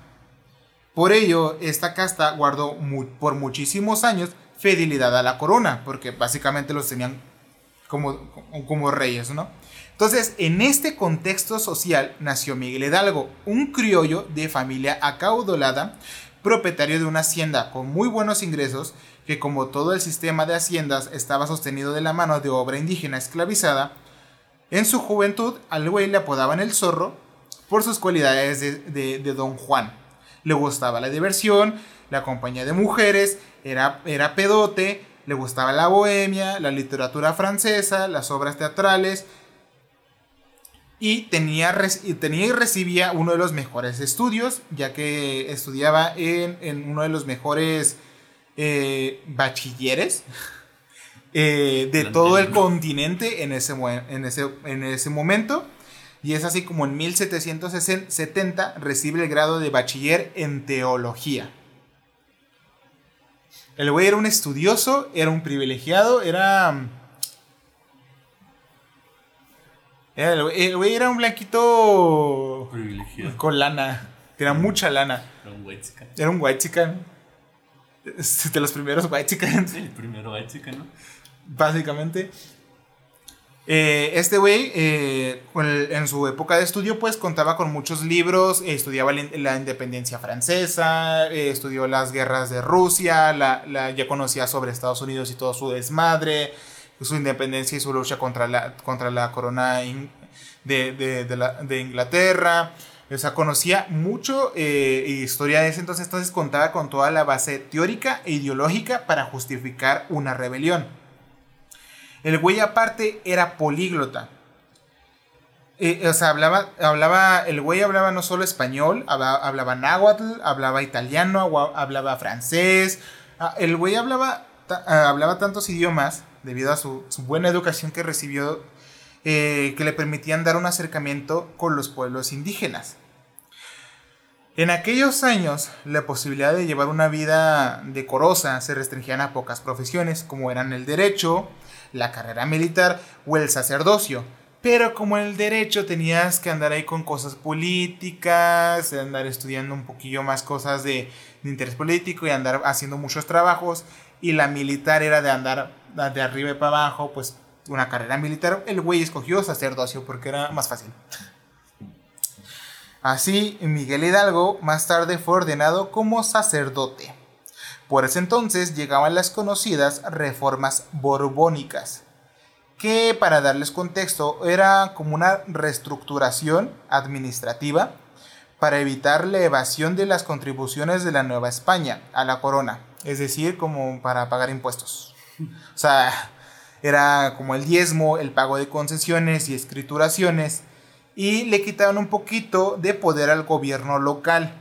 Por ello, esta casta guardó por muchísimos años fidelidad a la corona, porque básicamente los tenían como, como reyes, ¿no? Entonces, en este contexto social nació Miguel Hidalgo, un criollo de familia acaudalada, propietario de una hacienda con muy buenos ingresos, que como todo el sistema de haciendas estaba sostenido de la mano de obra indígena esclavizada, en su juventud al güey le apodaban el zorro por sus cualidades de, don Juan. Le gustaba la diversión, la compañía de mujeres, era, era pedote, le gustaba la bohemia, la literatura francesa, las obras teatrales, y tenía, tenía y recibía uno de los mejores estudios, ya que estudiaba en, uno de los mejores eh, bachilleres eh, de todo el continente en ese, en, ese, en ese momento. Y es así como en 1770 recibe el grado de bachiller en teología. El güey era un estudioso, era un privilegiado, era el güey era un blanquito. Privilegiado. Con lana. Era mucha lana. Era un white chicken. Era un white chicken. De los primeros white chicken. Sí, el primero white chicken, ¿no? Básicamente. Eh, este güey, eh, en su época de estudio, pues contaba con muchos libros, estudiaba la independencia francesa, eh, estudió las guerras de Rusia, la, ya conocía sobre Estados Unidos y todo su desmadre, su independencia y su lucha contra la, contra la corona de, de, Inglaterra. O sea, conocía mucho eh, historia de ese entonces, entonces contaba con toda la base teórica e ideológica para justificar una rebelión. El güey aparte era políglota. Eh, o sea, hablaba, hablaba, el güey hablaba no solo español, hablaba, hablaba náhuatl, hablaba italiano, hablaba francés. Ah, el güey hablaba, ah, hablaba tantos idiomas debido a su, buena educación que recibió, eh, que le permitían dar un acercamiento con los pueblos indígenas. En aquellos años, la posibilidad de llevar una vida decorosa se restringían a pocas profesiones, como eran el derecho, la carrera militar o el sacerdocio. Pero como el derecho tenías que andar ahí con cosas políticas, andar estudiando un poquillo más cosas de, de interés político y andar haciendo muchos trabajos, y la militar era de andar de arriba y para abajo, pues una carrera militar, el güey escogió sacerdocio porque era más fácil. Así, Miguel Hidalgo más tarde fue ordenado como sacerdote. Por ese entonces llegaban las conocidas reformas borbónicas, que para darles contexto era como una reestructuración administrativa para evitar la evasión de las contribuciones de la Nueva España a la corona, es decir, como para pagar impuestos. O sea, era como el diezmo, el pago de concesiones y escrituraciones, y le quitaron un poquito de poder al gobierno local.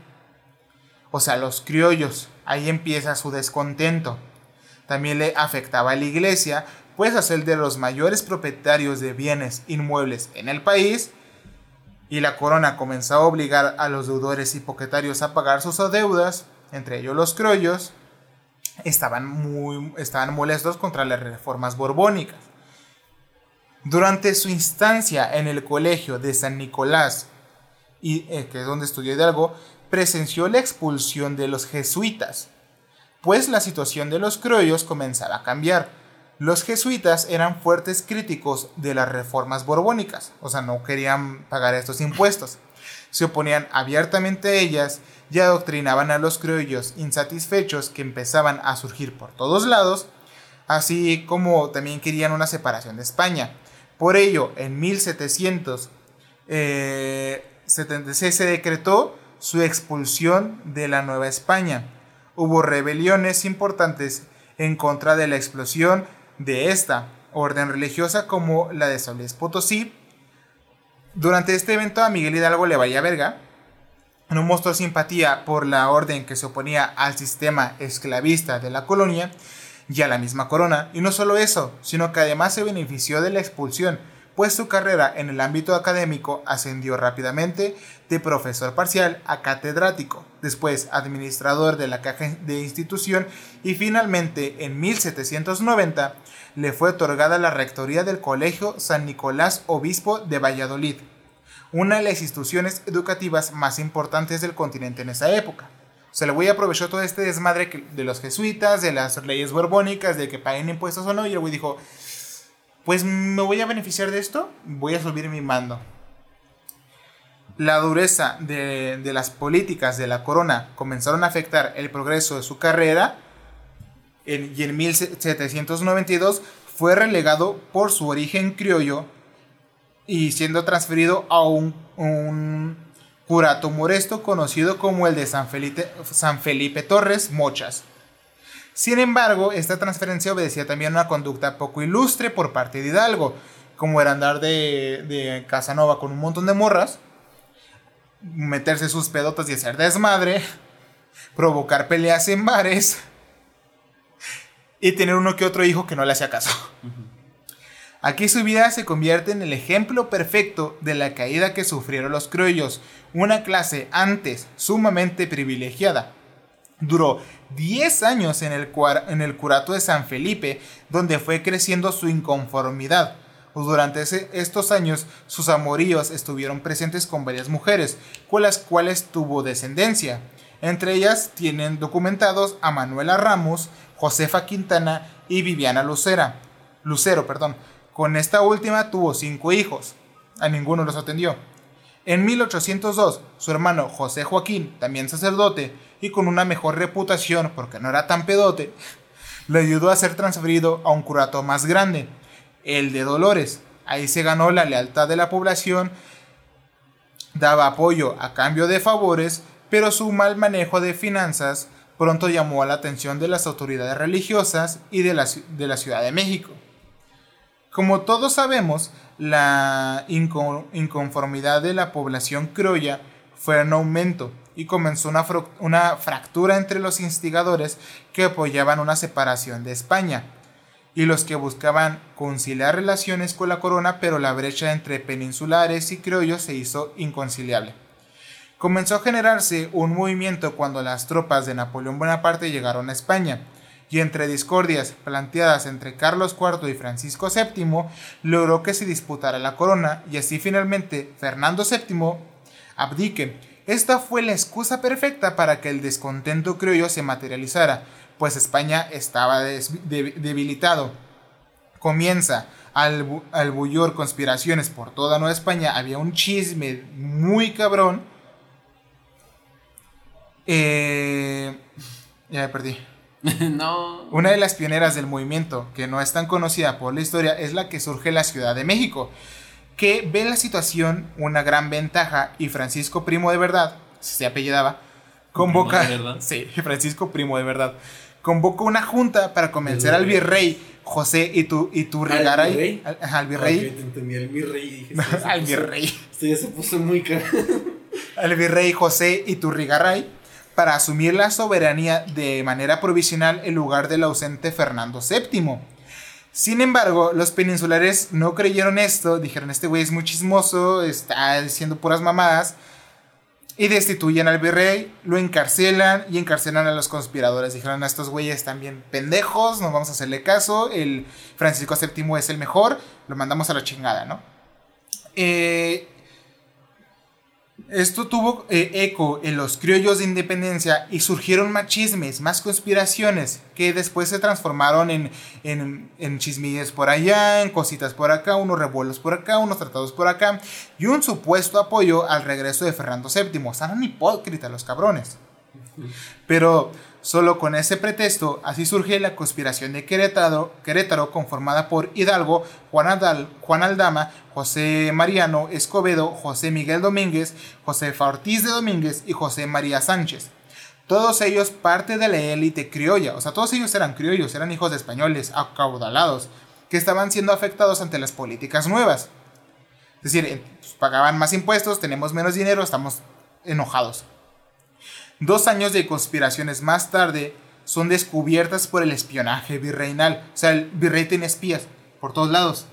O sea, los criollos, ahí empieza su descontento. También le afectaba a la iglesia, pues a ser de los mayores propietarios de bienes inmuebles en el país, y la corona comenzó a obligar a los deudores hipoquetarios a pagar sus deudas, entre ellos los criollos, estaban, muy, estaban molestos contra las reformas borbónicas. Durante su instancia en el colegio de San Nicolás, y, eh, que es donde estudió Hidalgo, presenció la expulsión de los jesuitas, pues la situación de los criollos comenzaba a cambiar. Los jesuitas eran fuertes críticos de las reformas borbónicas, o sea, no querían pagar estos impuestos. Se oponían abiertamente a ellas y adoctrinaban a los criollos insatisfechos que empezaban a surgir por todos lados, así como también querían una separación de España. Por ello, en 1776 eh, se decretó su expulsión de la Nueva España. Hubo rebeliones importantes en contra de la explosión de esta orden religiosa como la de San Potosí. Durante este evento a Miguel Hidalgo le vaya verga, no mostró simpatía por la orden que se oponía al sistema esclavista de la colonia y a la misma corona, y no solo eso, sino que además se benefició de la expulsión, pues su carrera en el ámbito académico ascendió rápidamente de profesor parcial a catedrático, después administrador de la caja de institución y finalmente en 1790 le fue otorgada la rectoría del Colegio San Nicolás Obispo de Valladolid, una de las instituciones educativas más importantes del continente en esa época. Se le voy a aprovechar todo este desmadre de los jesuitas, de las leyes borbónicas, de que paguen impuestos o no, y el güey dijo, pues me voy a beneficiar de esto, voy a subir mi mando. La dureza de, de las políticas de la corona comenzaron a afectar el progreso de su carrera y en 1792 fue relegado por su origen criollo y siendo transferido a un, curato moresto conocido como el de San Felipe, San Felipe Torres Mochas. Sin embargo, esta transferencia obedecía también a una conducta poco ilustre por parte de Hidalgo, como era andar de, de Casanova con un montón de morras, meterse sus pedotas y hacer desmadre, provocar peleas en bares y tener uno que otro hijo que no le hacía caso. Aquí su vida se convierte en el ejemplo perfecto de la caída que sufrieron los criollos, una clase antes sumamente privilegiada. Duró 10 años en el, en el curato de San Felipe, donde fue creciendo su inconformidad. Durante estos años, sus amoríos estuvieron presentes con varias mujeres, con las cuales tuvo descendencia. Entre ellas tienen documentados a Manuela Ramos, Josefa Quintana y Viviana Lucera. Lucero, perdón. Con esta última tuvo cinco hijos. A ninguno los atendió. En 1802, su hermano José Joaquín, también sacerdote, y con una mejor reputación porque no era tan pedote, le ayudó a ser transferido a un curato más grande, el de Dolores. Ahí se ganó la lealtad de la población, daba apoyo a cambio de favores, pero su mal manejo de finanzas pronto llamó la atención de las autoridades religiosas y de la, de la Ciudad de México. Como todos sabemos, la inconformidad de la población criolla fue en aumento y comenzó una, una, fractura entre los instigadores que apoyaban una separación de España y los que buscaban conciliar relaciones con la corona, pero la brecha entre peninsulares y criollos se hizo inconciliable. Comenzó a generarse un movimiento cuando las tropas de Napoleón Bonaparte llegaron a España, y entre discordias planteadas entre Carlos IV y Francisco VII, logró que se disputara la corona y así finalmente Fernando VII abdique. Esta fue la excusa perfecta para que el descontento criollo se materializara, pues España estaba debilitado. Comienza al, al bullor conspiraciones por toda Nueva España, había un chisme muy cabrón. Eh, ya me perdí. [laughs] no. Una de las pioneras del movimiento, que no es tan conocida por la historia, es la que surge en la Ciudad de México, que ve la situación una gran ventaja y Francisco Primo de Verdad, se apellidaba, convoca... [laughs] Sí, Francisco Primo de Verdad. Convoca una junta para convencer al virrey José Iturrigaray. ¿Al, al, al virrey. Entendí, al virrey. Dije, [laughs] al virrey. Esto ya se puso muy caro. al virrey José Iturrigaray para asumir la soberanía de manera provisional en lugar del ausente Fernando VII. Sin embargo, los peninsulares no creyeron esto, dijeron este güey es muy chismoso, está diciendo puras mamadas, y destituyen al virrey, lo encarcelan y encarcelan a los conspiradores. Dijeron, a estos güeyes están bien pendejos, no vamos a hacerle caso, el Francisco VII es el mejor, lo mandamos a la chingada, ¿no? Eh, esto tuvo eh, eco en los criollos de independencia y surgieron más chismes, más conspiraciones, que después se transformaron en, en, en chismillas por allá, en cositas por acá, unos revuelos por acá, unos tratados por acá, y un supuesto apoyo al regreso de Fernando VII. Están hipócritas los cabrones. Pero Solo con ese pretexto, así surge la conspiración de Querétaro, Querétaro conformada por Hidalgo, Juan, Aldama, José Mariano Escobedo, José Miguel Domínguez, José Ortiz de Domínguez y José María Sánchez. Todos ellos parte de la élite criolla, o sea, todos ellos eran criollos, eran hijos de españoles acaudalados, que estaban siendo afectados ante las políticas nuevas. Es decir, pues, pagaban más impuestos, tenemos menos dinero, estamos enojados. Dos años de conspiraciones más tarde son descubiertas por el espionaje virreinal. O sea, el virrey tiene espías por todos lados.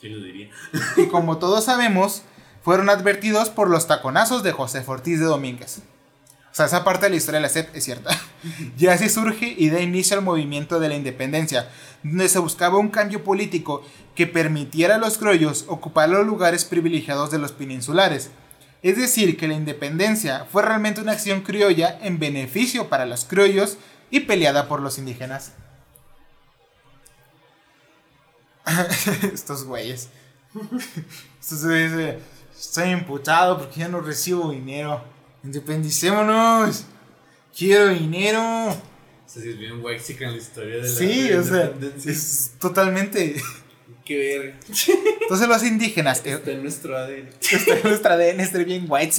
Sí, lo diría. [laughs] y como todos sabemos, fueron advertidos por los taconazos de José Ortiz de Domínguez. O sea, esa parte de la historia de la SEP es cierta. y así surge y da inicio al movimiento de la independencia, donde se buscaba un cambio político que permitiera a los criollos ocupar los lugares privilegiados de los peninsulares es decir, que la independencia fue realmente una acción criolla en beneficio para los criollos y peleada por los indígenas. [laughs] Estos güeyes. Estos güeyes. Estoy imputado porque ya no recibo dinero. Independicémonos. Quiero dinero. Sí, es bien en la historia de la Sí, o sea, es totalmente Qué verga. Entonces los indígenas. Está en nuestro ADN. Está en nuestro ADN, estoy bien white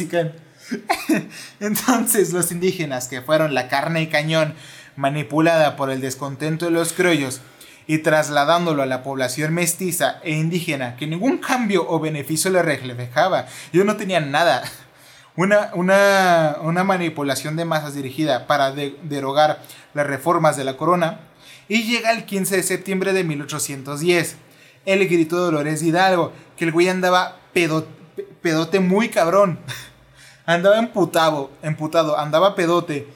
Entonces los indígenas que fueron la carne y cañón manipulada por el descontento de los criollos y trasladándolo a la población mestiza e indígena que ningún cambio o beneficio le reflejaba. Yo no tenía nada. Una, una, una manipulación de masas dirigida para derogar las reformas de la corona. Y llega el 15 de septiembre de 1810. El grito de Dolores Hidalgo, que el güey andaba pedote muy cabrón. [laughs] andaba emputado, emputado, andaba pedote.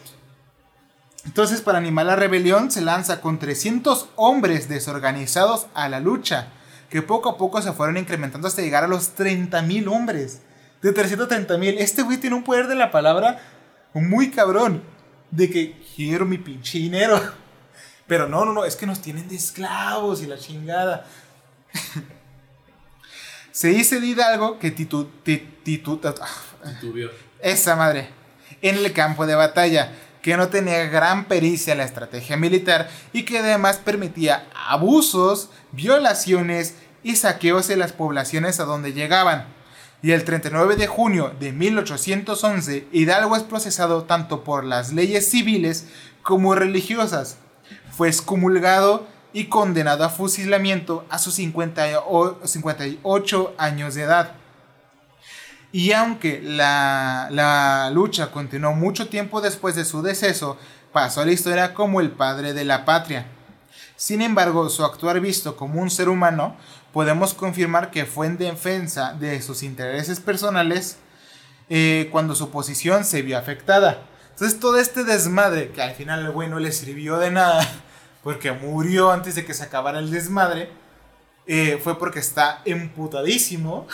Entonces, para animar la rebelión, se lanza con 300 hombres desorganizados a la lucha, que poco a poco se fueron incrementando hasta llegar a los 30.000 hombres. De 330.000. Este güey tiene un poder de la palabra muy cabrón. De que quiero mi pinche dinero. [laughs] Pero no, no, no, es que nos tienen de esclavos y la chingada. [laughs] se dice de Hidalgo que titu, titu, esa madre en el campo de batalla que no tenía gran pericia en la estrategia militar y que además permitía abusos, violaciones y saqueos en las poblaciones a donde llegaban. Y el 39 de junio de 1811, Hidalgo es procesado tanto por las leyes civiles como religiosas. Fue excomulgado y condenado a fusilamiento a sus 58 años de edad. Y aunque la, lucha continuó mucho tiempo después de su deceso, pasó a la historia como el padre de la patria. Sin embargo, su actuar visto como un ser humano, podemos confirmar que fue en defensa de sus intereses personales eh, cuando su posición se vio afectada. Entonces todo este desmadre, que al final al güey no le sirvió de nada, porque murió antes de que se acabara el desmadre, eh, fue porque está emputadísimo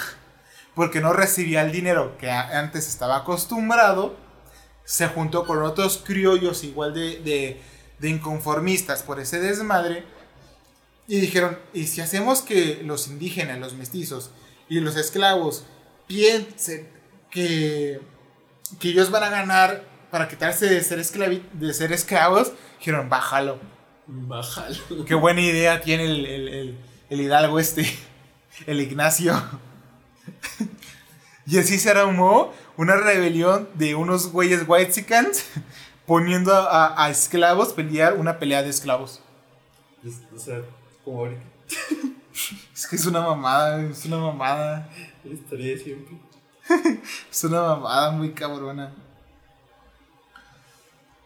porque no recibía el dinero que antes estaba acostumbrado, se juntó con otros criollos igual de, inconformistas por ese desmadre y dijeron, ¿y si hacemos que los indígenas, los mestizos y los esclavos piensen que, que ellos van a ganar para quitarse de ser, de ser esclavos? Dijeron, bájalo. Bájalo. Qué buena idea tiene el, el hidalgo este, el Ignacio. [laughs] y así se armó una rebelión de unos güeyes whitesicans poniendo a, esclavos pelear una pelea de esclavos. o sea, como ahorita. [laughs] es que es una mamada, es una mamada. La historia de siempre. [laughs] es una mamada muy cabrona.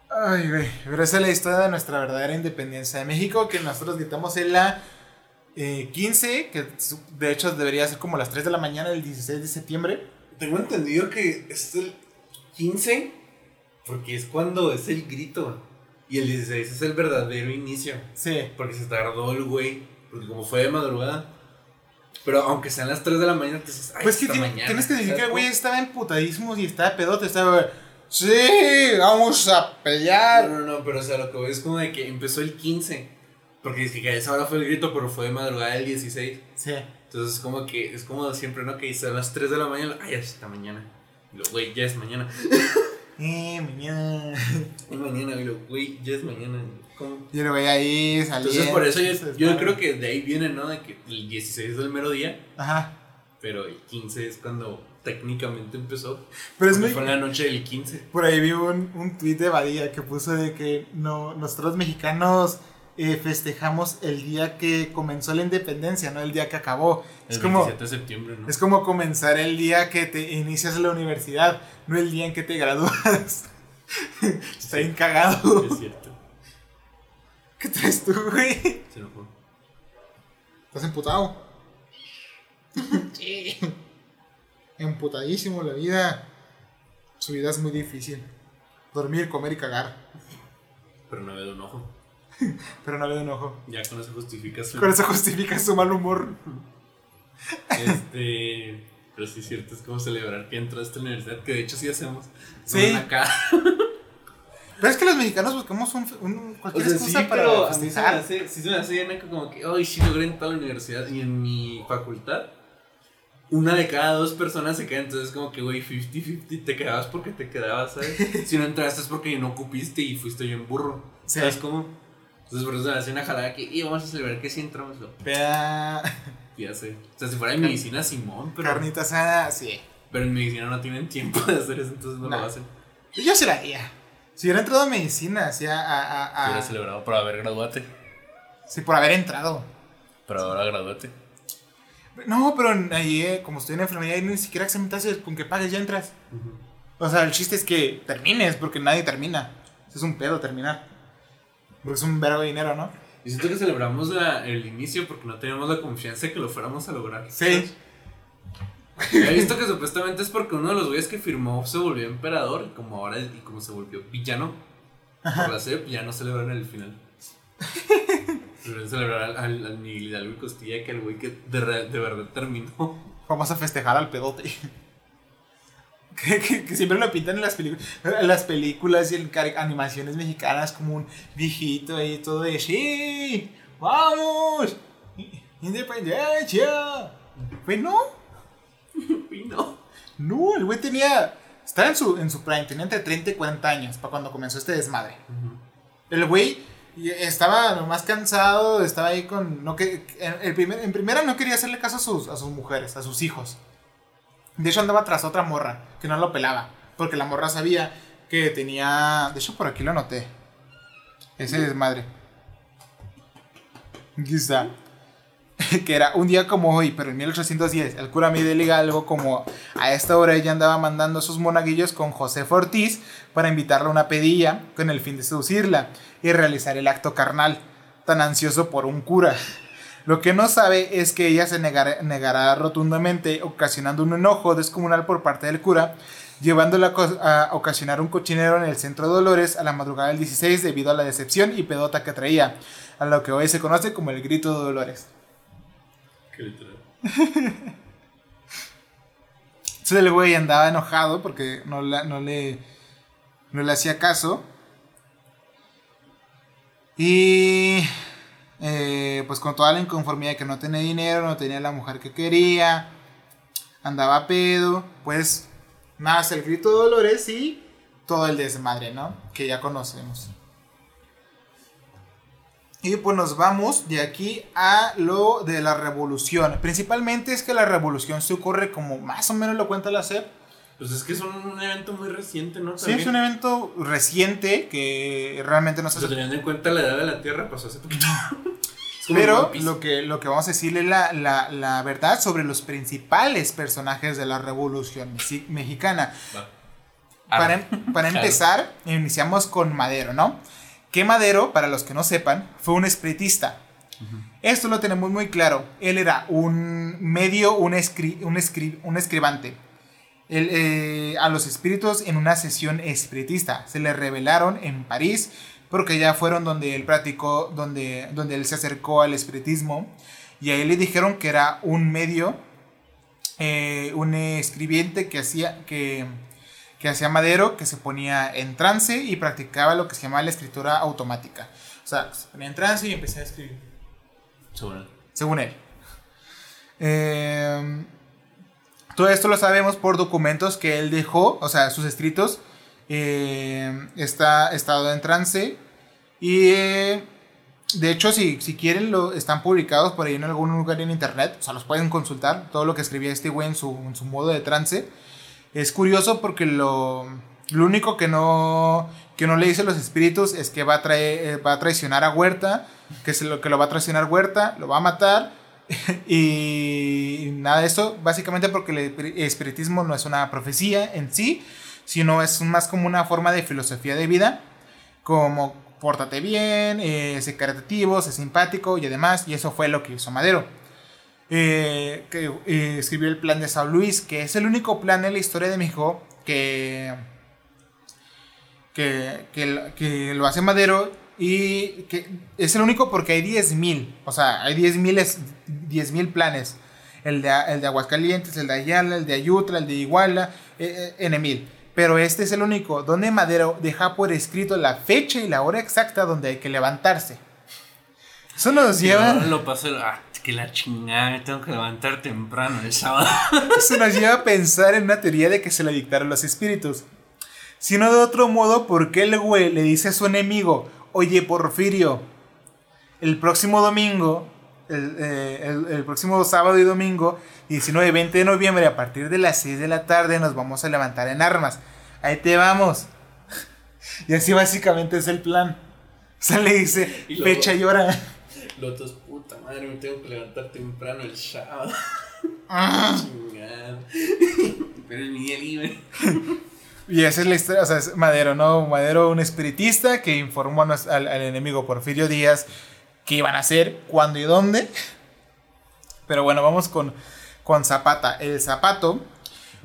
Ay, güey. Pero esa es la historia de nuestra verdadera independencia de México que nosotros gritamos en la 15, eh, que de hecho debería ser como las 3 de la mañana del 16 de septiembre. Tengo entendido que es el 15 porque es cuando es el grito. Y el 16 es el verdadero inicio. Sí. Porque se tardó el güey. Porque como fue de madrugada. Pero aunque sean las 3 de la mañana, te dices, Pues que tienes que decir que el güey estaba emputadísimo y estaba pedote. Estaba, sí, vamos a pelear. No, no, no, pero o sea, lo que voy es como de que empezó el 15. Porque es que a esa hora fue el grito, pero fue de madrugada el 16. Sí. Entonces es como que, es como siempre, ¿no? Que dice a las 3 de la mañana, ay, ya está mañana. Y lo, güey, ya es mañana. [laughs] eh, mañana. [laughs] Y mañana, y lo, güey, ya es mañana. ¿Cómo? Y lo voy ahí saliendo. Entonces por eso yo, yo creo que de ahí viene, ¿no? De que el 16 es el mero día. Ajá. Pero el 15 es cuando técnicamente empezó. Pero es muy... Fue en la noche del 15. Por ahí vi un, un tweet de Badía que puso de que no, nosotros mexicanos eh, festejamos el día que comenzó la independencia, no el día que acabó. El es como, de septiembre, ¿no? Es como comenzar el día que te inicias la universidad, no el día en que te gradúas. [laughs] Está bien cagado. Es cierto. [laughs] ¿Qué traes tú, güey? Se enojó. ¿Estás emputado? sí. Emputadísimo la vida. Su vida es muy difícil. Dormir, comer y cagar. Pero no veo un ojo. [laughs] Pero no le enojo. Ya con eso justifica su. Con eso justifica su mal humor. Este. Pero sí es cierto, es como celebrar que entraste a la universidad, que de hecho sí hacemos. Sí. Acá. [laughs] Pero es que los mexicanos buscamos un, un cualquier o sea, para festejar. Sí se me hace bien como que, ay, sí logré entrar a la universidad y en mi facultad una de cada dos personas se queda, entonces como que, güey, 50-50, te quedabas porque te quedabas, ¿sabes? [laughs] si no entraste es porque no ocupiste y fuiste bien burro. ¿Sabes cómo? Entonces por eso se hace una jalada que, y vamos a celebrar que sí entramos. [laughs] Ya sé. O sea, si fuera en medicina, Simón, pero. Carnita asada, sí. Pero en medicina no tienen tiempo de hacer eso, entonces no, lo hacen. Yo se la haría. Si hubiera entrado a medicina, así a. a, Hubiera celebrado por haber graduate. sí, por haber entrado. Pero ahora graduate. No, pero ahí, eh, como estoy en enfermería, ahí ni siquiera examen te haces, con que pagues ya entras. O sea, el chiste es que termines, porque nadie termina. Es un pedo terminar. Porque es un verbo de dinero, ¿no? Y siento que celebramos la- el inicio porque no teníamos la confianza de que lo fuéramos a lograr. Sí. He visto que supuestamente es porque uno de los güeyes que firmó se volvió emperador y como ahora y como se volvió villano por la CEP, ya no celebran el final. [laughs] Deberían celebrar al, al, al Miguel Hidalgo y Costilla que el güey que de, re- de verdad terminó. Vamos a festejar al pedote. [laughs] que, que- que siempre lo pintan en las, películas en las películas y en animaciones mexicanas como un viejito ahí todo de ¡Sí! ¡Vamos! ¡Independencia! Pues no, [laughs] no. no, el güey tenía. Estaba en su, en su prime, tenía entre 30 y 40 años para cuando comenzó este desmadre. El güey estaba nomás cansado, estaba ahí con... No que, en, el primer, en primera no quería hacerle caso a sus, a sus mujeres, a sus hijos. De hecho andaba tras otra morra, que no lo pelaba, porque la morra sabía que tenía... De hecho por aquí lo anoté. Ese desmadre. Está. [laughs] que era un día como hoy, pero en 1810, el cura Miguel Hidalgo, como a esta hora ella andaba mandando a sus monaguillos con José Ortiz para invitarla a una pedilla con el fin de seducirla y realizar el acto carnal, tan ansioso por un cura. Lo que no sabe es que ella se negará, rotundamente, ocasionando un enojo descomunal por parte del cura, llevándola a ocasionar un cochinero en el centro de Dolores a la madrugada del 16 debido a la decepción y pedota que traía, a lo que hoy se conoce como el grito de Dolores. [laughs] Entonces el güey andaba enojado porque no, no le, no le hacía caso. Y eh, pues con toda la inconformidad de que no tenía dinero, no tenía la mujer que quería, andaba pedo, pues nace el grito de Dolores y todo el desmadre, ¿no? Que ya conocemos. Y pues nos vamos de aquí a lo de la revolución. Principalmente es que la revolución se ocurre como más o menos lo cuenta la SEP. Pues es que es un, un evento muy reciente, ¿no? Sí, es un evento reciente que realmente no se Pero teniendo en cuenta la edad de la Tierra, pasó hace poquito. [laughs] Pero lo que, lo que vamos a decirle es la, la, la verdad sobre los principales personajes de la revolución mexi- mexicana. Para, Ah, em- para claro. empezar, iniciamos con Madero, ¿no? Que Madero, para los que no sepan, fue un espiritista. Esto lo tenemos muy claro. Él era un medio, un, escri- un, escri- un escribante. Eh, a los espíritus en una sesión espiritista. Se le revelaron en París, porque ya fueron donde él practicó, donde, donde él se acercó al espiritismo. Y ahí le dijeron que era un medio, eh, un escribiente que hacía, que, que hacía Madero, que se ponía en trance y practicaba lo que se llama la escritura automática. O sea, se ponía en trance y empecé a escribir Según él. según él. Eh, todo esto lo sabemos por documentos que él dejó, o sea, sus escritos. eh, está estado en trance. Y eh, de hecho, si, si quieren, lo, están publicados por ahí en algún lugar en internet. O sea, los pueden consultar. Todo lo que escribía este güey en su, en su modo de trance. Es curioso porque lo, lo único que no, que no le dice los espíritus es que va a, traer, eh, va a traicionar a Huerta, que, se lo, que lo va a traicionar Huerta, lo va a matar. [laughs] y nada de eso, básicamente porque el espiri- espiritismo no es una profecía en sí, sino es más como una forma de filosofía de vida, como pórtate bien, eh, sé caritativo, sé simpático y además, y eso fue lo que hizo Madero. Eh, que eh, escribió el plan de San Luis, que es el único plan en la historia de México que, que, que, lo- hace Madero y que es el único porque hay 10.000, o sea, hay 10.000 es- 10.000 planes. El de, el de Aguascalientes, el de Ayala, el de Ayutla, el de Iguala, eh, eh, N1000. Pero este es el único donde Madero deja por escrito la fecha y la hora exacta donde hay que levantarse. Eso nos lleva... Ahora lo pasó. Ah, que la chingada, me tengo que levantar temprano el sábado. [laughs] Eso nos lleva a pensar en una teoría de que se le dictaron los espíritus. Si no de otro modo, ¿por qué el güey le dice a su enemigo, oye Porfirio, el próximo domingo, el, eh, el- el próximo sábado y domingo, 19 y 20 de noviembre, a partir de las 6 de la tarde, nos vamos a levantar en armas? Ahí te vamos. [laughs] Y así básicamente es el plan. O sea, le dice Y luego- fecha y hora. Lotos, puta madre, me tengo que levantar temprano el sábado. [laughs] Ah. Pero es mi día libre. Y esa es la historia, o sea, es Madero, ¿no? Madero, un espiritista que informó al, al enemigo Porfirio Díaz qué iban a hacer, cuándo y dónde. Pero bueno, vamos con, con Zapata. El zapato,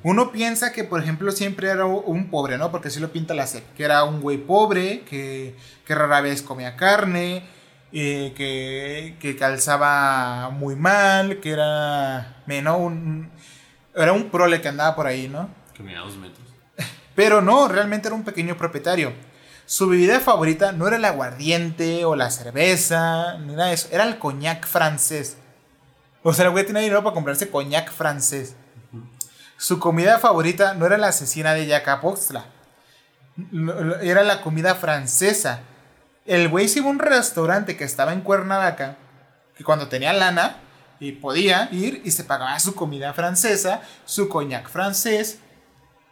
uno piensa que, por ejemplo, siempre era un pobre, ¿no? Porque así lo pinta la SEP, que era un güey pobre, que, que rara vez comía carne, eh, que, que calzaba muy mal, que era, ¿no? Un, era un prole que andaba por ahí, ¿no? Que me da dos metros. [laughs] Pero no, realmente era un pequeño propietario. Su bebida favorita no era el aguardiente o la cerveza, ni nada de eso. Era el coñac francés. O sea, el güey tenía dinero para comprarse coñac francés. Su comida favorita no era la asesina de Yacapoxtla. Era la comida francesa. El güey se iba a un restaurante que estaba en Cuernavaca, que cuando tenía lana y podía ir y se pagaba su comida francesa, su coñac francés,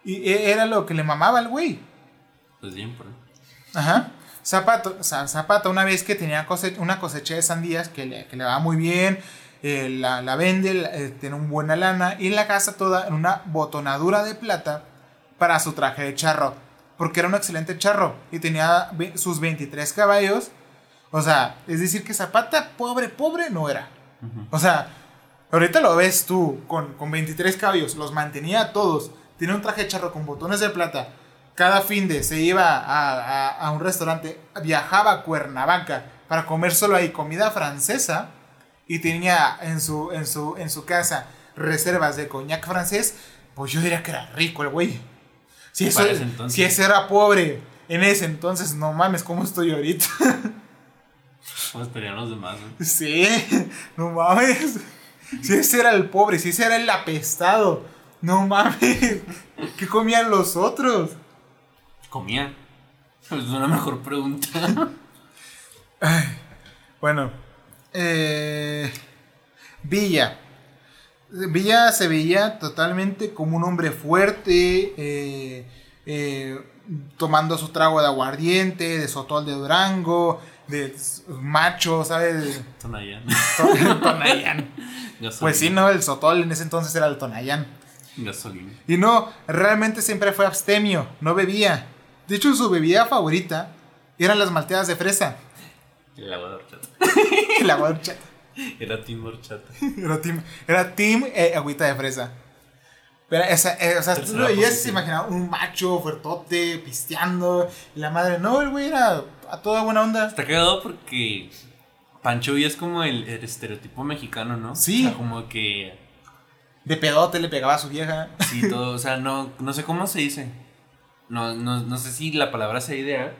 y e- era lo que le mamaba al güey. Pues bien, por ahí. Ajá. Zapato, Za- Zapata, una vez que tenía cose- una cosecha de sandías que le, que le va muy bien, eh, la, la vende, la- eh, tiene un buena lana y la gasta toda en una botonadura de plata para su traje de charro. Porque era un excelente charro y tenía sus 23 caballos. O sea, es decir, que Zapata, pobre, pobre, no era. O sea, ahorita lo ves tú con, con 23 caballos, los mantenía a todos. Tiene un traje de charro con botones de plata. Cada fin de se iba a, a- a un restaurante, viajaba a Cuernavaca para comer solo ahí comida francesa y tenía en su, en su, en su casa reservas de coñac francés, pues yo diría que era rico el güey. Si, eso, Para ese entonces. si ese era pobre en ese entonces, no mames, ¿cómo estoy ahorita? [laughs] ¿Cómo estarían los demás, güey? Sí, no mames. Si ese era el pobre, si ese era el apestado. No mames. ¿Qué comían los otros? Comía. Es una mejor pregunta. Bueno, eh, Villa. Villa se veía totalmente como un hombre fuerte, eh, eh, tomando su trago de aguardiente, de sotol de Durango, de macho, ¿sabes? Tonayán. [laughs] Tonayán. Pues sí, no, el sotol en ese entonces era el Tonayán. Gasolina. Y no, realmente siempre fue abstemio, no bebía. De hecho, su bebida favorita eran las malteadas de fresa. El agua de horchata. [laughs] El agua de horchata. [laughs] Era Tim Horchata. [laughs] Era team, era team eh, agüita de fresa. Pero, esa, eh, o sea, tú lo veías se imaginaba un macho fuertote, pisteando. Y la madre, no, el güey era a toda buena onda. Está cagado porque Pancho Villa es como el, el estereotipo mexicano, ¿no? Sí. O sea, como que. De pedote le pegaba a su vieja. Sí, [laughs] todo. O sea, no, no sé cómo se dice. No, no, no sé si la palabra sea ideal,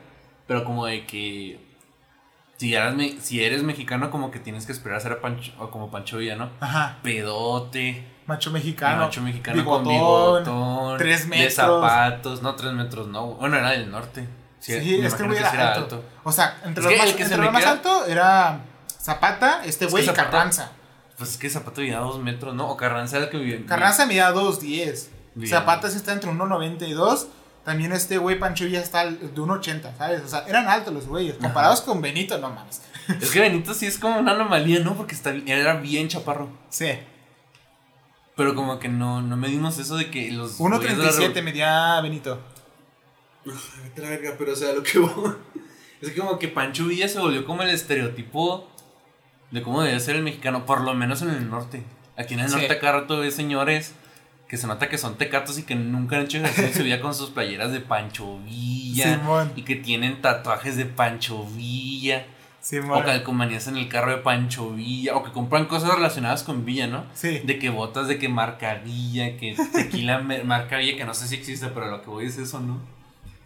pero como de que. Si eres, me- si eres mexicano, como que tienes que esperar a ser a Pancho, o como Pancho Villa, ¿no? Ajá, Pedote, macho mexicano. macho mexicano con bigotón, tres de metros. zapatos, no, tres metros, no. Bueno, era del norte. Sí, me es que el imagino güey sí era alto. O sea, entre Es los que más, que entre los más queda- alto era Zapata, este que güey y Zapata- Carranza. Pues es que Zapato vivía a dos metros, ¿no? O Carranza era el que vivía. Carranza medía 2.10. Bien. Zapata sí está entre 1.92. También este güey Pancho Villa está de 1.80, ¿sabes? O sea, eran altos los güeyes. Comparados con Benito, no mames. Es que Benito sí es como una anomalía, ¿no? Porque está, era bien chaparro. Sí. Pero como que no, no medimos eso de que los. güeyes de la 1.37 revo- medía Benito. Vete a la verga, pero o sea, lo que voy- [laughs] Es que como que Pancho Villa se volvió como el estereotipo de cómo debe ser el mexicano, por lo menos en el norte. Aquí en el Sí. norte acá rato ves señores que se nota que son tecatos y que nunca han hecho ejercicio su vida con sus playeras de Pancho Villa. Simón. Y que tienen tatuajes de Pancho Villa. Sí, O calcomanías en el carro de Pancho Villa. O que compran cosas relacionadas con Villa, ¿no? Sí. De que botas de que marca Villa, que tequila marca Villa, que no sé si existe, pero lo que voy es eso, ¿no?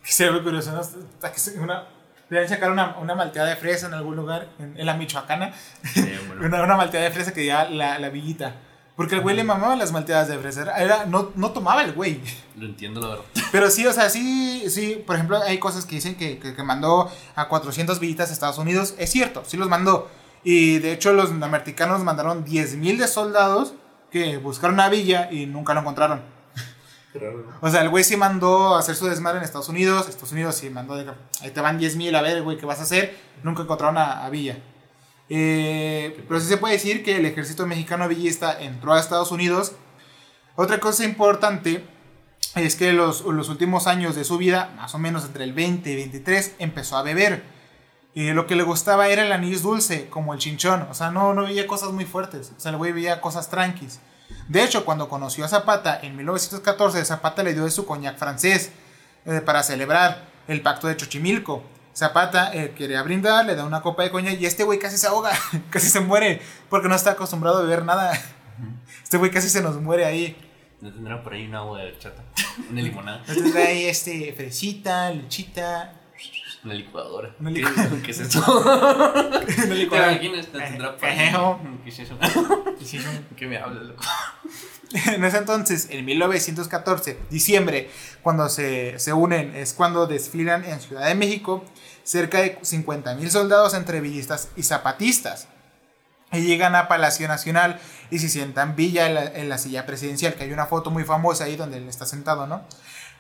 Que se ve curioso, ¿no? Se- Una, deberían sacar una, una malteada de fresa en algún lugar, en, en la Michoacana. [laughs] Una, una malteada de fresa que ya la, la villita. Porque el güey le mamaba las malteadas de fresa. Era, no, no tomaba el güey. Lo entiendo, la verdad. [laughs] Pero sí, o sea, sí, sí. Por ejemplo, hay cosas que dicen que, que, que mandó a 400 villitas a Estados Unidos. Es cierto, sí los mandó. Y de hecho, los norteamericanos mandaron 10.000 de soldados que buscaron a Villa y nunca lo encontraron. O sea, el güey sí mandó a hacer su desmadre en Estados Unidos. Estados Unidos sí mandó de ahí te van 10 mil a ver, güey, ¿qué vas a hacer? Nunca encontraron a, Villa. Eh, pero sí se puede decir que el ejército mexicano villista entró a Estados Unidos. Otra cosa importante es que los, los últimos años de su vida, más o menos entre el 20 y 23, empezó a beber. Lo que le gustaba era el anís dulce, como el chinchón. O sea, no, no veía cosas muy fuertes. O sea, el güey veía cosas tranquis. De hecho, cuando conoció a Zapata en 1914, Zapata le dio de su coñac francés eh, para celebrar el pacto de Xochimilco. Zapata eh, quería brindar, le da una copa de coñac y este güey casi se ahoga, [laughs] casi se muere, porque no está acostumbrado a beber nada. Este güey casi se nos muere ahí. No tendrá por ahí una agua de chata, [laughs] una limonada. No tendrá ahí este, fresita, lechita. Una licuadora. Una licuadora. [laughs] ¿Qué es eso? Una licuadora. ¿Quién está? ¿Tendrá ¿Qué es eso? ¿Qué me hablas, loco? En ese entonces, en 1914, diciembre, cuando se, se unen, es cuando desfilan en Ciudad de México cerca de 50 mil soldados entre villistas y zapatistas. Y llegan a Palacio Nacional y se sientan Villa en la, en la, silla presidencial, que hay una foto muy famosa ahí donde él está sentado, ¿no?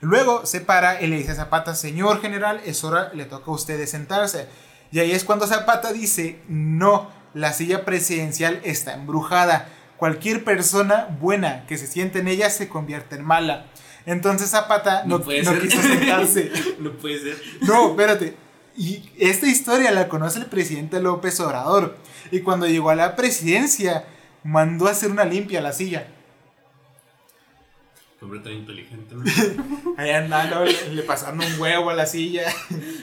Luego se para y le dice a Zapata, señor general, es hora, le toca a usted sentarse. Y ahí es cuando Zapata dice, no, la silla presidencial está embrujada. Cualquier persona buena que se siente en ella se convierte en mala. Entonces Zapata no, no, no quiso sentarse. [laughs] no puede ser. No, espérate. Y esta historia la conoce el presidente López Obrador. Y cuando llegó a la presidencia, mandó a hacer una limpia a la silla. Hombre tan inteligente. [laughs] Ahí andando, le, le, pasaron un huevo a la silla.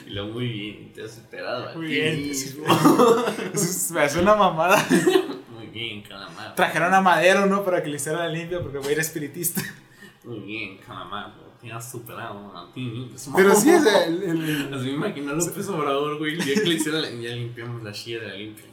Y luego muy bien, te has esperado. Muy bien. [laughs] Me hace una mamada. Muy bien, calamar. Trajeron a Madero, ¿no? Para que le hiciera la limpia, porque voy a ir espiritista. Muy bien, calamar. Te has superado a ti Pero sí es el. el, Así me imagino a López Obrador, güey. Que le la, ya limpiamos la silla de la limpia.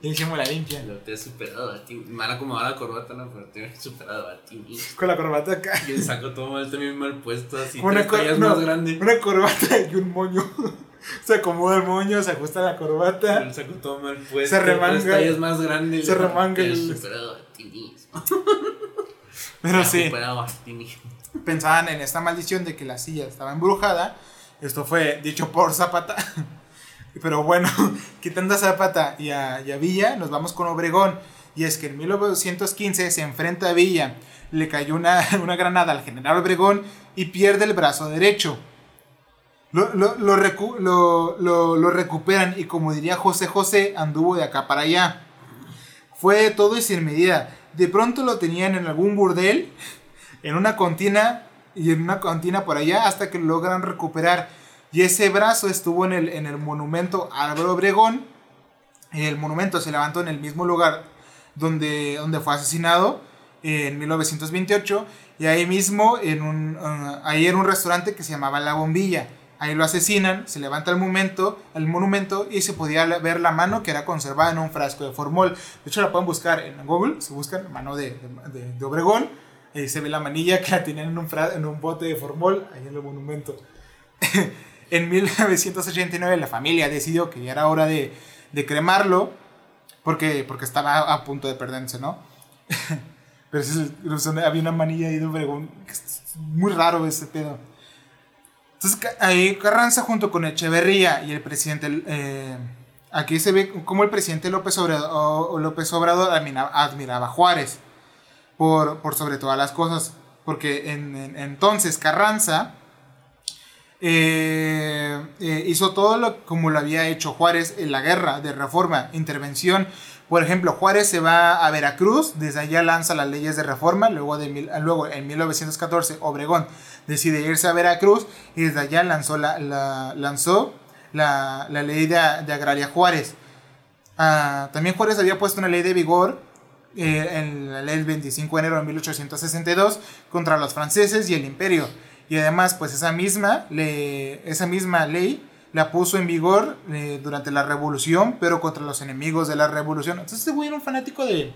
Ya hicimos la limpia. Lo te has superado a ti. Me van a acomodar la corbata, no, pero te has superado a ti mismo. Con la corbata acá. Y el saco todo mal, también mal puesto, así. Una tallas no, más grande. Una corbata y un moño. [laughs] Se acomoda el moño, se ajusta la corbata. El saco todo mal puesto. Se remanga. Tres tallas más grandes. Se remanga. Te has el- superado a ti mismo. Pero sí. superado a ti mismo. Pensaban en esta maldición de que la silla estaba embrujada. Esto fue dicho por Zapata. [laughs] Pero bueno, [laughs] quitando a Zapata y a, y a Villa, nos vamos con Obregón. Y es que en 1915 se enfrenta a Villa, le cayó una, [laughs] una granada al general Obregón y pierde el brazo derecho. Lo, lo, lo, recu- lo- recuperan y como diría José José, anduvo de acá para allá. Fue todo y sin medida. De pronto lo tenían en algún burdel en una contina y en una contina por allá hasta que lo logran recuperar. Y ese brazo estuvo en el, en el monumento Álvaro Obregón. El monumento se levantó en el mismo lugar donde, donde fue asesinado en 1928. Y ahí mismo, en un, uh, ahí era un restaurante que se llamaba La Bombilla. Ahí lo asesinan, se levanta el monumento, el monumento y se podía ver la mano que era conservada en un frasco de formol. De hecho, la pueden buscar en Google, se buscan mano de, de, de Obregón eh, se ve la manilla que la tenían en un, en un bote de formol ahí en el monumento. [laughs] en 1989 la familia decidió que ya era hora de, de cremarlo porque, porque estaba a punto de perderse, ¿no? [laughs] Pero sea, había una manilla ahí de que es Muy raro ese pedo. Entonces ahí Carranza junto con Echeverría y el presidente... eh, aquí se ve cómo el presidente López Obrador, López Obrador admiraba, admiraba a Juárez por, por sobre todas las cosas. Porque en, en- entonces Carranza eh, eh, hizo todo lo como lo había hecho Juárez en la guerra de reforma, intervención. Por ejemplo, Juárez se va a Veracruz, desde allá lanza las leyes de reforma, luego, en 1914 Obregón decide irse a Veracruz y desde allá lanzó la, la- lanzó la, la ley de, de agraria Juárez. Ah, también Juárez había puesto una ley de vigor eh, en la ley del 25 de enero de 1862 contra los franceses y el imperio. Y además, pues esa misma, le- esa misma ley la puso en vigor eh, durante la revolución, pero contra los enemigos de la revolución. Entonces este güey era un fanático de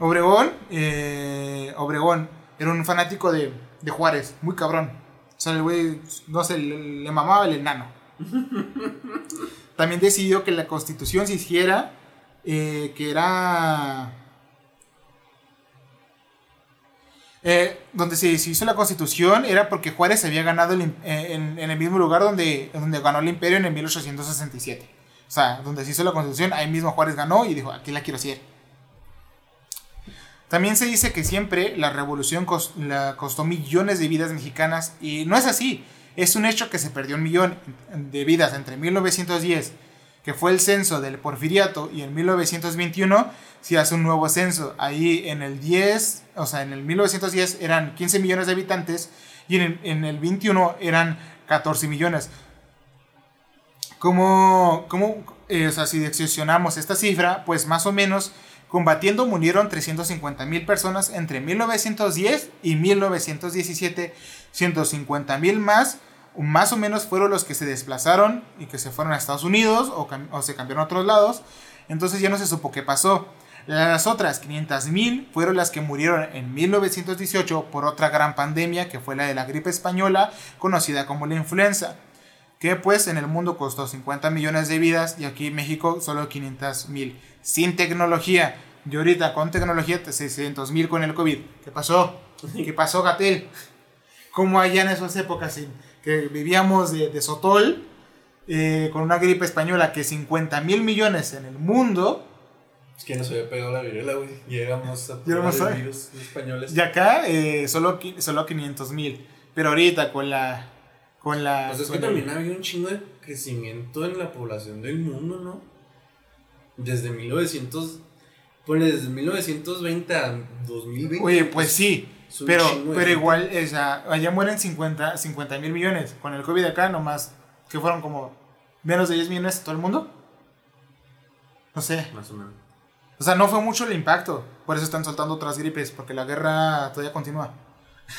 Obregón. eh, Obregón era un fanático de, de Juárez, muy cabrón. O sea, el güey, no sé, le, le mamaba el enano. [laughs] También decidió que la constitución se hiciera, eh, que era... Eh, donde se, hizo la constitución era porque Juárez había ganado el, eh, en, el mismo lugar donde, donde ganó el imperio en el 1867. O sea, donde se hizo la constitución, ahí mismo Juárez ganó y dijo, aquí la quiero hacer. También se dice que siempre la revolución la costó millones de vidas mexicanas y no es así. Es un hecho que se perdió un millón de vidas entre 1910, que fue el censo del porfiriato, y en 1921 se hace un nuevo censo. Ahí en el 10, o sea, en el 1910 eran 15 millones de habitantes y en el, en el 21 eran 14 millones. Como, como eh, o si excepcionamos esta cifra, pues más o menos Combatiendo murieron 350 mil personas entre 1910 y 1917. 150 mil más, más o menos fueron los que se desplazaron y que se fueron a Estados Unidos o, o se cambiaron a otros lados. Entonces ya no se supo qué pasó. Las otras 500 mil fueron las que murieron en 1918 por otra gran pandemia que fue la de la gripe española, conocida como la influenza, que pues en el mundo costó 50 millones de vidas y aquí en México solo 500 mil sin tecnología. Y ahorita con tecnología, 600 mil con el COVID. ¿Qué pasó? ¿Qué pasó, Gatel? ¿Cómo allá en esas épocas que vivíamos de, Sotol, eh, con una gripe española que 50 mil millones en el mundo? Es que nos había pegado la viruela, güey. Llegamos a Llegamos a virus españoles. Y acá eh, solo, solo 500 mil. Pero ahorita con la. Con la. Pues es que también había un chingo de crecimiento en la población del mundo, ¿no? desde 1900, pues desde 1920 a 2020. Oye, pues sí, pero, pero igual, o sea, allá mueren 50 mil millones. Con el COVID acá nomás, que fueron como menos de 10 millones todo el mundo. No sé. Más o menos. O sea, no fue mucho el impacto. Por eso están soltando otras gripes, porque la guerra todavía continúa.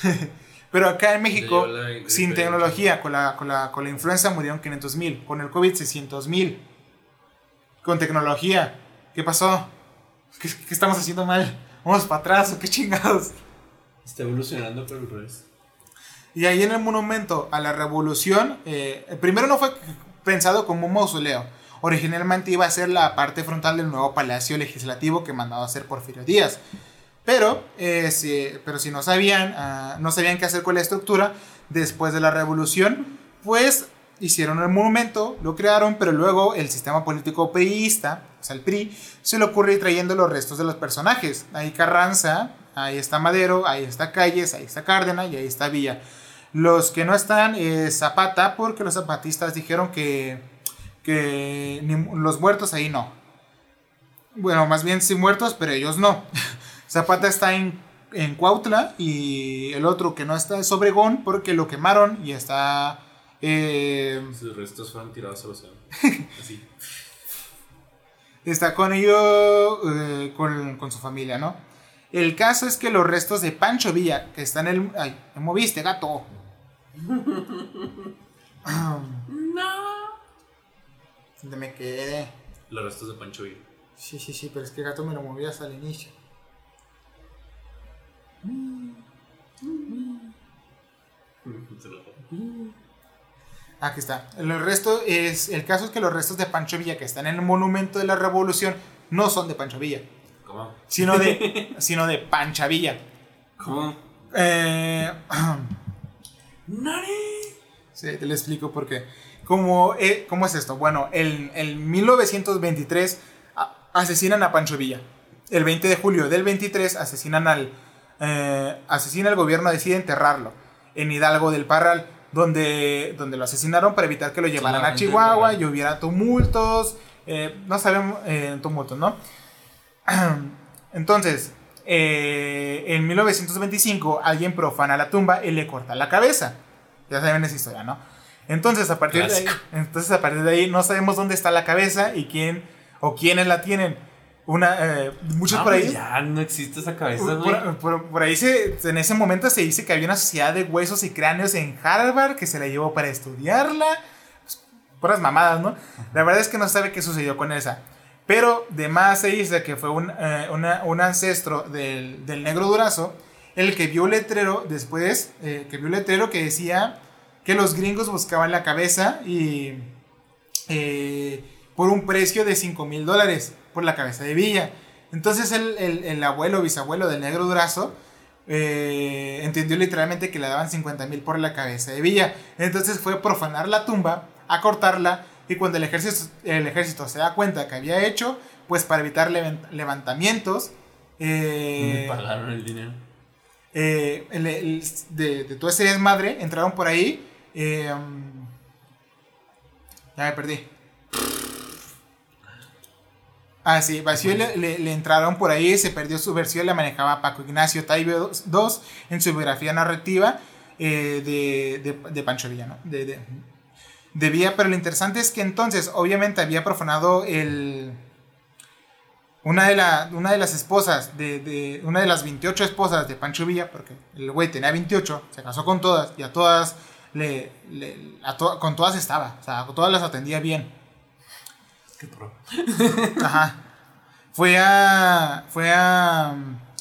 [laughs] Pero acá en México, sin tecnología, con la, con, la, con la influenza murieron 500 mil, con el COVID 600 mil con tecnología. ¿Qué pasó? ¿Qué, estamos haciendo mal? ¿Vamos para atrás o qué chingados? Está evolucionando pero el revés. Y ahí en el monumento a la revolución, eh, primero no fue pensado como un mausoleo. Originalmente iba a ser la parte frontal del nuevo palacio legislativo que mandaba hacer Porfirio Díaz. Pero, eh, si, pero si no sabían, ah, no sabían qué hacer con la estructura, después de la revolución, pues hicieron el monumento, lo crearon, pero luego el sistema político priista, o sea, el PRI, se le ocurre trayendo los restos de los personajes. Ahí Carranza, ahí está Madero, ahí está Calles, ahí está Cárdenas y ahí está Villa. Los que no están es Zapata, porque los zapatistas dijeron que, que los muertos ahí no. Bueno, más bien sí muertos, pero ellos no. [laughs] Zapata está en, en Cuautla y el otro que no está es Obregón porque lo quemaron y está eh, Sus restos fueron tirados al océano. [laughs] Así. Está con ellos, eh, con, su familia, ¿no? El caso es que los restos de Pancho Villa, que están en el... ¡Ay! ¿Me moviste, gato? no. ¿Dónde me quedé? Los restos de Pancho Villa. Sí, sí, sí, pero es que el gato me lo movió hasta el inicio. Aquí está. El resto es, el caso es que los restos de Pancho Villa que están en el monumento de la Revolución no son de Pancho Villa. ¿Cómo? Sino de, [laughs] sino de Pancha Villa. ¿Cómo? Eh. [clears throat] Sí, te lo explico por qué. ¿Cómo, eh, ¿Cómo es esto? Bueno, en, en 1923 asesinan a Pancho Villa. El 20 de julio del 23 asesinan al... Eh, asesina el gobierno, decide enterrarlo en Hidalgo del Parral donde, donde lo asesinaron para evitar que lo llevaran a Chihuahua y hubiera tumultos, eh, no sabemos, eh, tumultos, ¿no? [clears throat] Entonces, eh, en 1925 alguien profana la tumba y le corta la cabeza. Ya saben esa historia, ¿no? Entonces a partir de ahí, entonces a partir de ahí no sabemos dónde está la cabeza y quién o quiénes la tienen. Una, eh, muchos por ahí. Ya no existe esa cabeza, por, ahí se, en ese momento se dice que había una sociedad de huesos y cráneos en Harvard que se la llevó para estudiarla. Pues, puras mamadas, ¿no? La verdad es que no sabe qué sucedió con esa. Pero de más se dice que fue un, eh, un ancestro del, del, negro durazo el que vio letrero después, eh, que vio letrero que decía que los gringos buscaban la cabeza y por un precio de 5 mil dólares por la cabeza de Villa. Entonces el, el, el abuelo, bisabuelo del negro Durazo, eh, entendió literalmente que le daban 50 mil por la cabeza de Villa. Entonces fue a profanar la tumba, a cortarla, y cuando el ejército, el ejército se da cuenta que había hecho, pues para evitar levantamientos... Eh, [laughs] pagaron el dinero. Eh, de, de, todo ese desmadre, entraron por ahí. Eh, ya me perdí. Ah, sí, Vacío le, entraron por ahí, se perdió su versión, la manejaba Paco Ignacio Taibio II en su biografía narrativa eh, de, de, Pancho Villa, ¿no? De, de, Villa, pero lo interesante es que entonces, obviamente, había profanado el... Una de, la, una de las esposas, de, una de las 28 esposas de Pancho Villa, porque el güey tenía 28, se casó con todas y a todas, le, con todas estaba, o sea, con todas las atendía bien. Qué pro. [laughs] Ajá. Fue a. Fue a.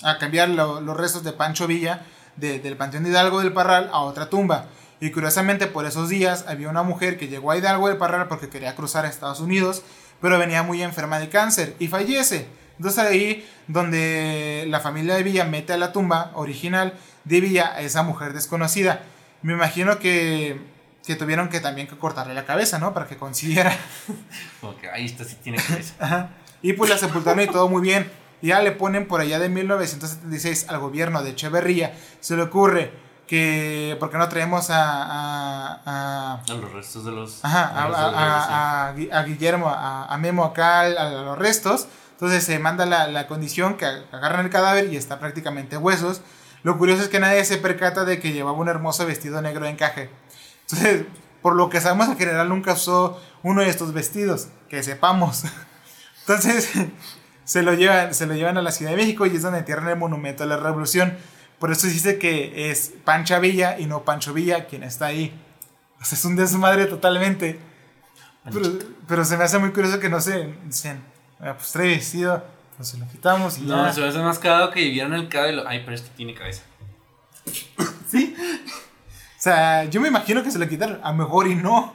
a cambiar los restos de Pancho Villa del Panteón de Hidalgo del Parral a otra tumba. Y curiosamente por esos días había una mujer que llegó a Hidalgo del Parral porque quería cruzar a Estados Unidos, pero venía muy enferma de cáncer y fallece. Entonces ahí donde la familia de Villa mete a la tumba original de Villa a esa mujer desconocida. Me imagino que que tuvieron que también que cortarle la cabeza, ¿no? Para que consiguiera. [laughs] Porque ahí está, sí tiene cabeza. Y pues la sepultaron y todo muy bien. ya le ponen por allá de 1976 al gobierno de Echeverría. Se le ocurre que. ¿Por qué no traemos a. A, a, los restos de los. Ajá, a, a, Guillermo, a, Memo acá, a, los restos. Entonces se manda la, la condición que agarran el cadáver y está prácticamente huesos. Lo curioso es que nadie se percata de que llevaba un hermoso vestido negro de encaje. Entonces, por lo que sabemos, en general nunca usó uno de estos vestidos, que sepamos. [laughs] Entonces, [laughs] se lo, llevan, se lo llevan a la Ciudad de México y es donde entierran el monumento a la revolución. Por eso dice que es Pancha Villa y no Pancho Villa quien está ahí. O sea, es un desmadre totalmente. Pero, se me hace muy curioso que no se dicen, ah, pues trae vestido, pues se lo quitamos y no, se me hace más cagado que vivieran el cabello. Ay, pero esto tiene cabeza. [laughs] ¿Sí? O sea, yo me imagino que se le quitaron. A mejor y no.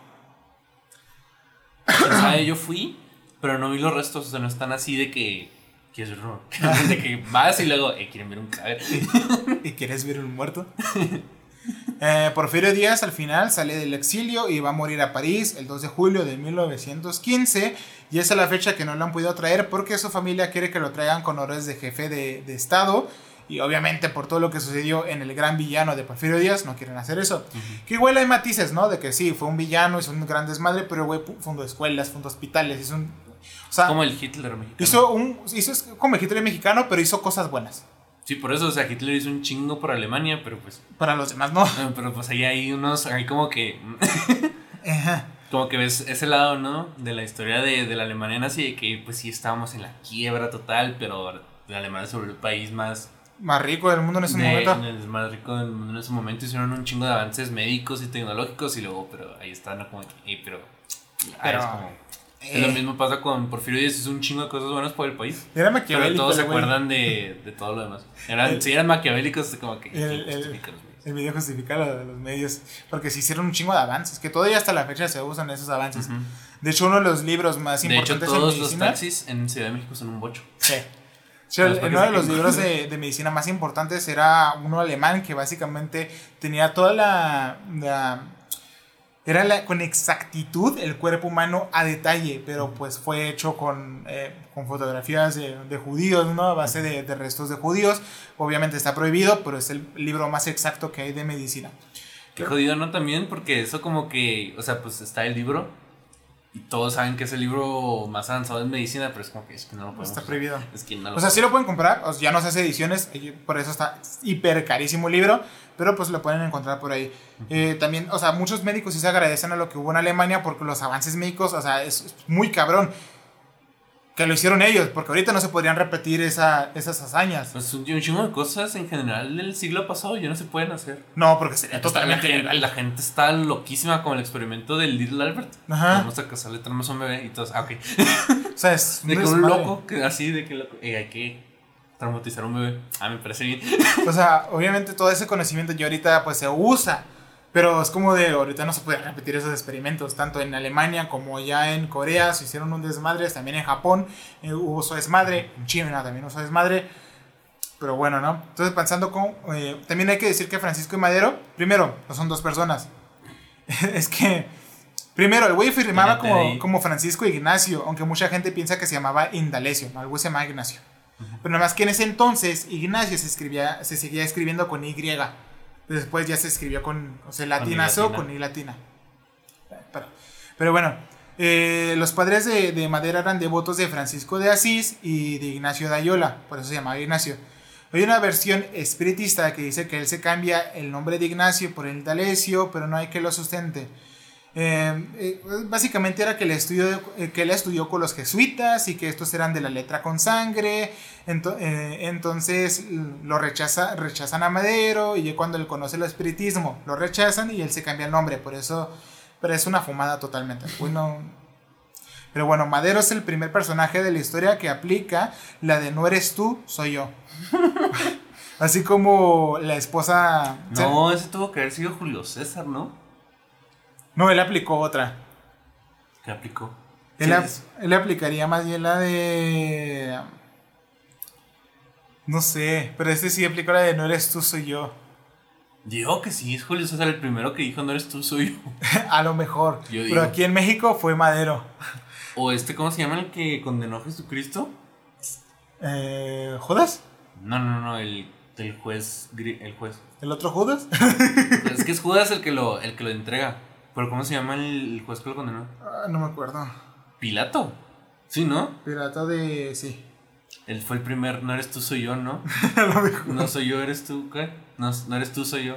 ¿Sabe? Yo fui, pero no vi los restos. O sea, no están así de que. Que es error. [laughs] de que vas y luego, eh, quieren ver un cadáver. [laughs] ¿Y quieres ver un muerto? [laughs] Eh, Porfirio Díaz al final sale del exilio y va a morir a París el 2 de julio de 1915 y esa es la fecha que no lo han podido traer porque su familia quiere que lo traigan con honores de jefe de, de Estado y obviamente por todo lo que sucedió en el gran villano de Porfirio Díaz, no quieren hacer eso. Que igual hay matices, ¿no? De que sí, fue un villano, hizo un gran desmadre, pero güey fundó escuelas, fundó hospitales, hizo un... O sea, como el Hitler mexicano. Hizo un... Hizo como el Hitler mexicano, pero hizo cosas buenas. Sí, por eso, o sea, Hitler hizo un chingo por Alemania, pero pues... Para los demás no. [laughs] Pero pues ahí hay unos, hay como que... [laughs] Como que ves ese lado, ¿no? De la historia de, de la Alemania nazi, de que pues sí estábamos en la quiebra total, pero la Alemania sobre el país más más rico del mundo en ese momento. El más rico del mundo en ese momento hicieron un chingo de avances médicos y tecnológicos y luego, pero ahí está, ¿no? Como, y, pero, pero es como, lo eh. mismo pasa con Porfirio Díaz, hizo un chingo de cosas buenas por el país. Era maquiavélico. Pero todos se acuerdan de, de, todo lo demás. Eran, si eran maquiavélicos, como que. El, el, el video justifica lo de los medios. Porque se hicieron un chingo de avances. Que todavía hasta la fecha se usan esos avances. De hecho, uno de los libros más importantes de hecho, todos los taxis en Ciudad de México son un bocho. Sí [laughs] uno de los libros de, [laughs] de, medicina más importantes era uno alemán que básicamente tenía toda la, era la, con exactitud el cuerpo humano a detalle, pero pues fue hecho con, eh, con fotografías de, de, judíos, ¿no? A base de, de, restos de judíos. Obviamente está prohibido, pero es el libro más exacto que hay de medicina. Qué jodido, ¿no? También, porque eso como que, o sea, pues está el libro, y todos saben que es el libro más avanzado en medicina, pero es como que, es que no lo podemos. Está prohibido. Es que no lo o sea, sí lo pueden comprar, o sea, ya no se hace ediciones, por eso está hiper carísimo el libro, pero pues lo pueden encontrar por ahí. eh, también, o sea, muchos médicos sí se agradecen a lo que hubo en Alemania porque los avances médicos, o sea, es muy cabrón que lo hicieron ellos, porque ahorita no se podrían repetir esa, esas hazañas. Pues un, chingo de cosas en general del siglo pasado ya no se pueden hacer. No, porque sería totalmente la gente, la gente está loquísima con el experimento del Little Albert. Ajá. Vamos a casarle, tenemos un bebé y todos, ah, ok. o sea, es de que un loco, que, así de que loco, eh, hay que traumatizar a un bebé. Ah, me parece bien. o sea, obviamente todo ese conocimiento ya ahorita pues se usa pero es como de ahorita no se puede repetir esos experimentos, tanto en Alemania como ya en Corea se hicieron un desmadre, también en Japón eh, hubo su desmadre, en China también hubo su desmadre. pero bueno, ¿no? Entonces, pensando con. eh, también hay que decir que Francisco y Madero, primero, no son dos personas. [laughs] es que. Primero, el güey firmaba como, como Francisco Ignacio, aunque mucha gente piensa que se llamaba Indalecio, ¿no? El güey se llamaba Ignacio. Pero nada más que en ese entonces Ignacio se escribía, se seguía escribiendo con Y. Después ya se escribió con, o sea, I latinazo latina. con I latina. Pero, pero bueno, eh, los padres de, de Madera eran devotos de Francisco de Asís y de Ignacio de Ayola, por eso se llamaba Ignacio. Hay una versión espiritista que dice que él se cambia el nombre de Ignacio por el de Alessio, pero no hay que lo sustente. Eh, eh, básicamente era que él, estudió, eh, que él estudió con los jesuitas y que estos eran de la letra con sangre. Ento- eh, entonces lo rechaza, rechazan a Madero y cuando él conoce el espiritismo lo rechazan y él se cambia el nombre. Por eso, pero es una fumada totalmente. Bueno, pero bueno, Madero es el primer personaje de la historia que aplica la de no eres tú, soy yo. [laughs] Así como la esposa... No, ese tuvo que haber sido Julio César, ¿no? No, él aplicó otra. ¿Qué aplicó? Él, Sí, ap- es- él aplicaría más bien la de. No sé, pero este sí aplicó la de no eres tú, soy yo. Digo que sí, es Julio César el primero que dijo no eres tú, soy yo. [laughs] A lo mejor. Yo pero aquí en México fue Madero. [laughs] O este, ¿cómo se llama el que condenó a Jesucristo? Eh, ¿Judas? No, no, no, el, el juez, el juez. ¿El otro Judas? [laughs] Es que es Judas el que lo, el que lo entrega. Pero ¿cómo se llama el, el juez que lo condenó? Ah, no me acuerdo. Pilato. Sí, ¿no? Pirata de. Sí. Él fue el primer, no eres tú, soy yo, ¿no? [laughs] No soy yo, eres tú, ¿qué? No, no eres tú, soy yo.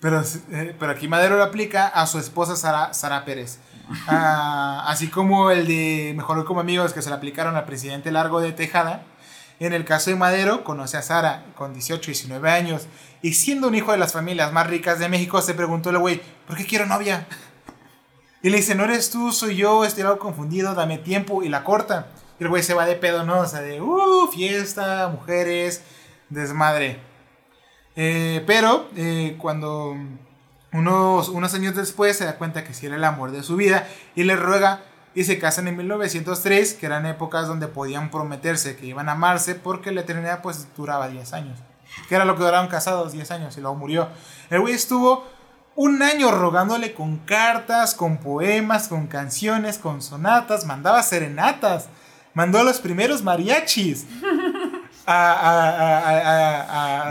Pero, eh, pero aquí Madero lo aplica a su esposa Sara, Sara Pérez. [laughs] Ah, así como el de Mejor como amigos que se le aplicaron al presidente Largo de Tejada. En el caso de Madero, conoce a Sara con 18 y 19 años. Y siendo un hijo de las familias más ricas de México, se preguntó el güey, ¿por qué quiero novia? Y le dice, no eres tú, soy yo, estoy algo confundido, dame tiempo. Y la corta. Y el güey se va de pedo, ¿no? O sea, de, uh, fiesta, mujeres, desmadre. Eh, pero eh, cuando unos, unos años después se da cuenta que sí era el amor de su vida y le ruega y se casan en 1903, que eran épocas donde podían prometerse que iban a amarse porque la eternidad pues duraba 10 años. Que era lo que duraron casados, 10 años y luego murió. El güey estuvo un año rogándole con cartas, con poemas, con canciones, con sonatas, mandaba serenatas, mandó a los primeros mariachis. [laughs] A, a, a, a,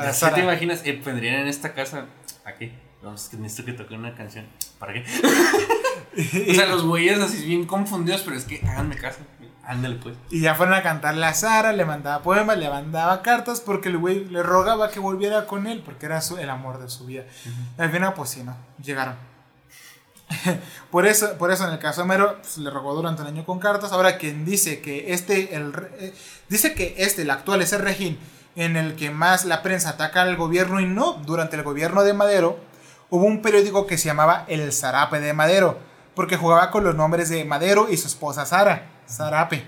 a- a Ya te imaginas, eh, vendrían en esta casa. ¿A qué? Vamos, que necesito que toque una canción. ¿Para qué? [laughs] o sea, los güeyes así bien confundidos, pero es que háganme caso. Ándale, pues. Y ya fueron a cantarle a Sara, le mandaba poemas, le mandaba cartas porque el güey le rogaba que volviera con él porque era su- el amor de su vida. Y al final, pues sí, no, llegaron. [laughs] por, eso, por eso en el caso de Mero pues, le rogó durante un año con cartas. Ahora quien dice que este, el, eh, dice que este, el actual, es el régimen en el que más la prensa ataca al gobierno y no, durante el gobierno de Madero hubo un periódico que se llamaba El Zarape de Madero porque jugaba con los nombres de Madero y su esposa Sara, Zarape.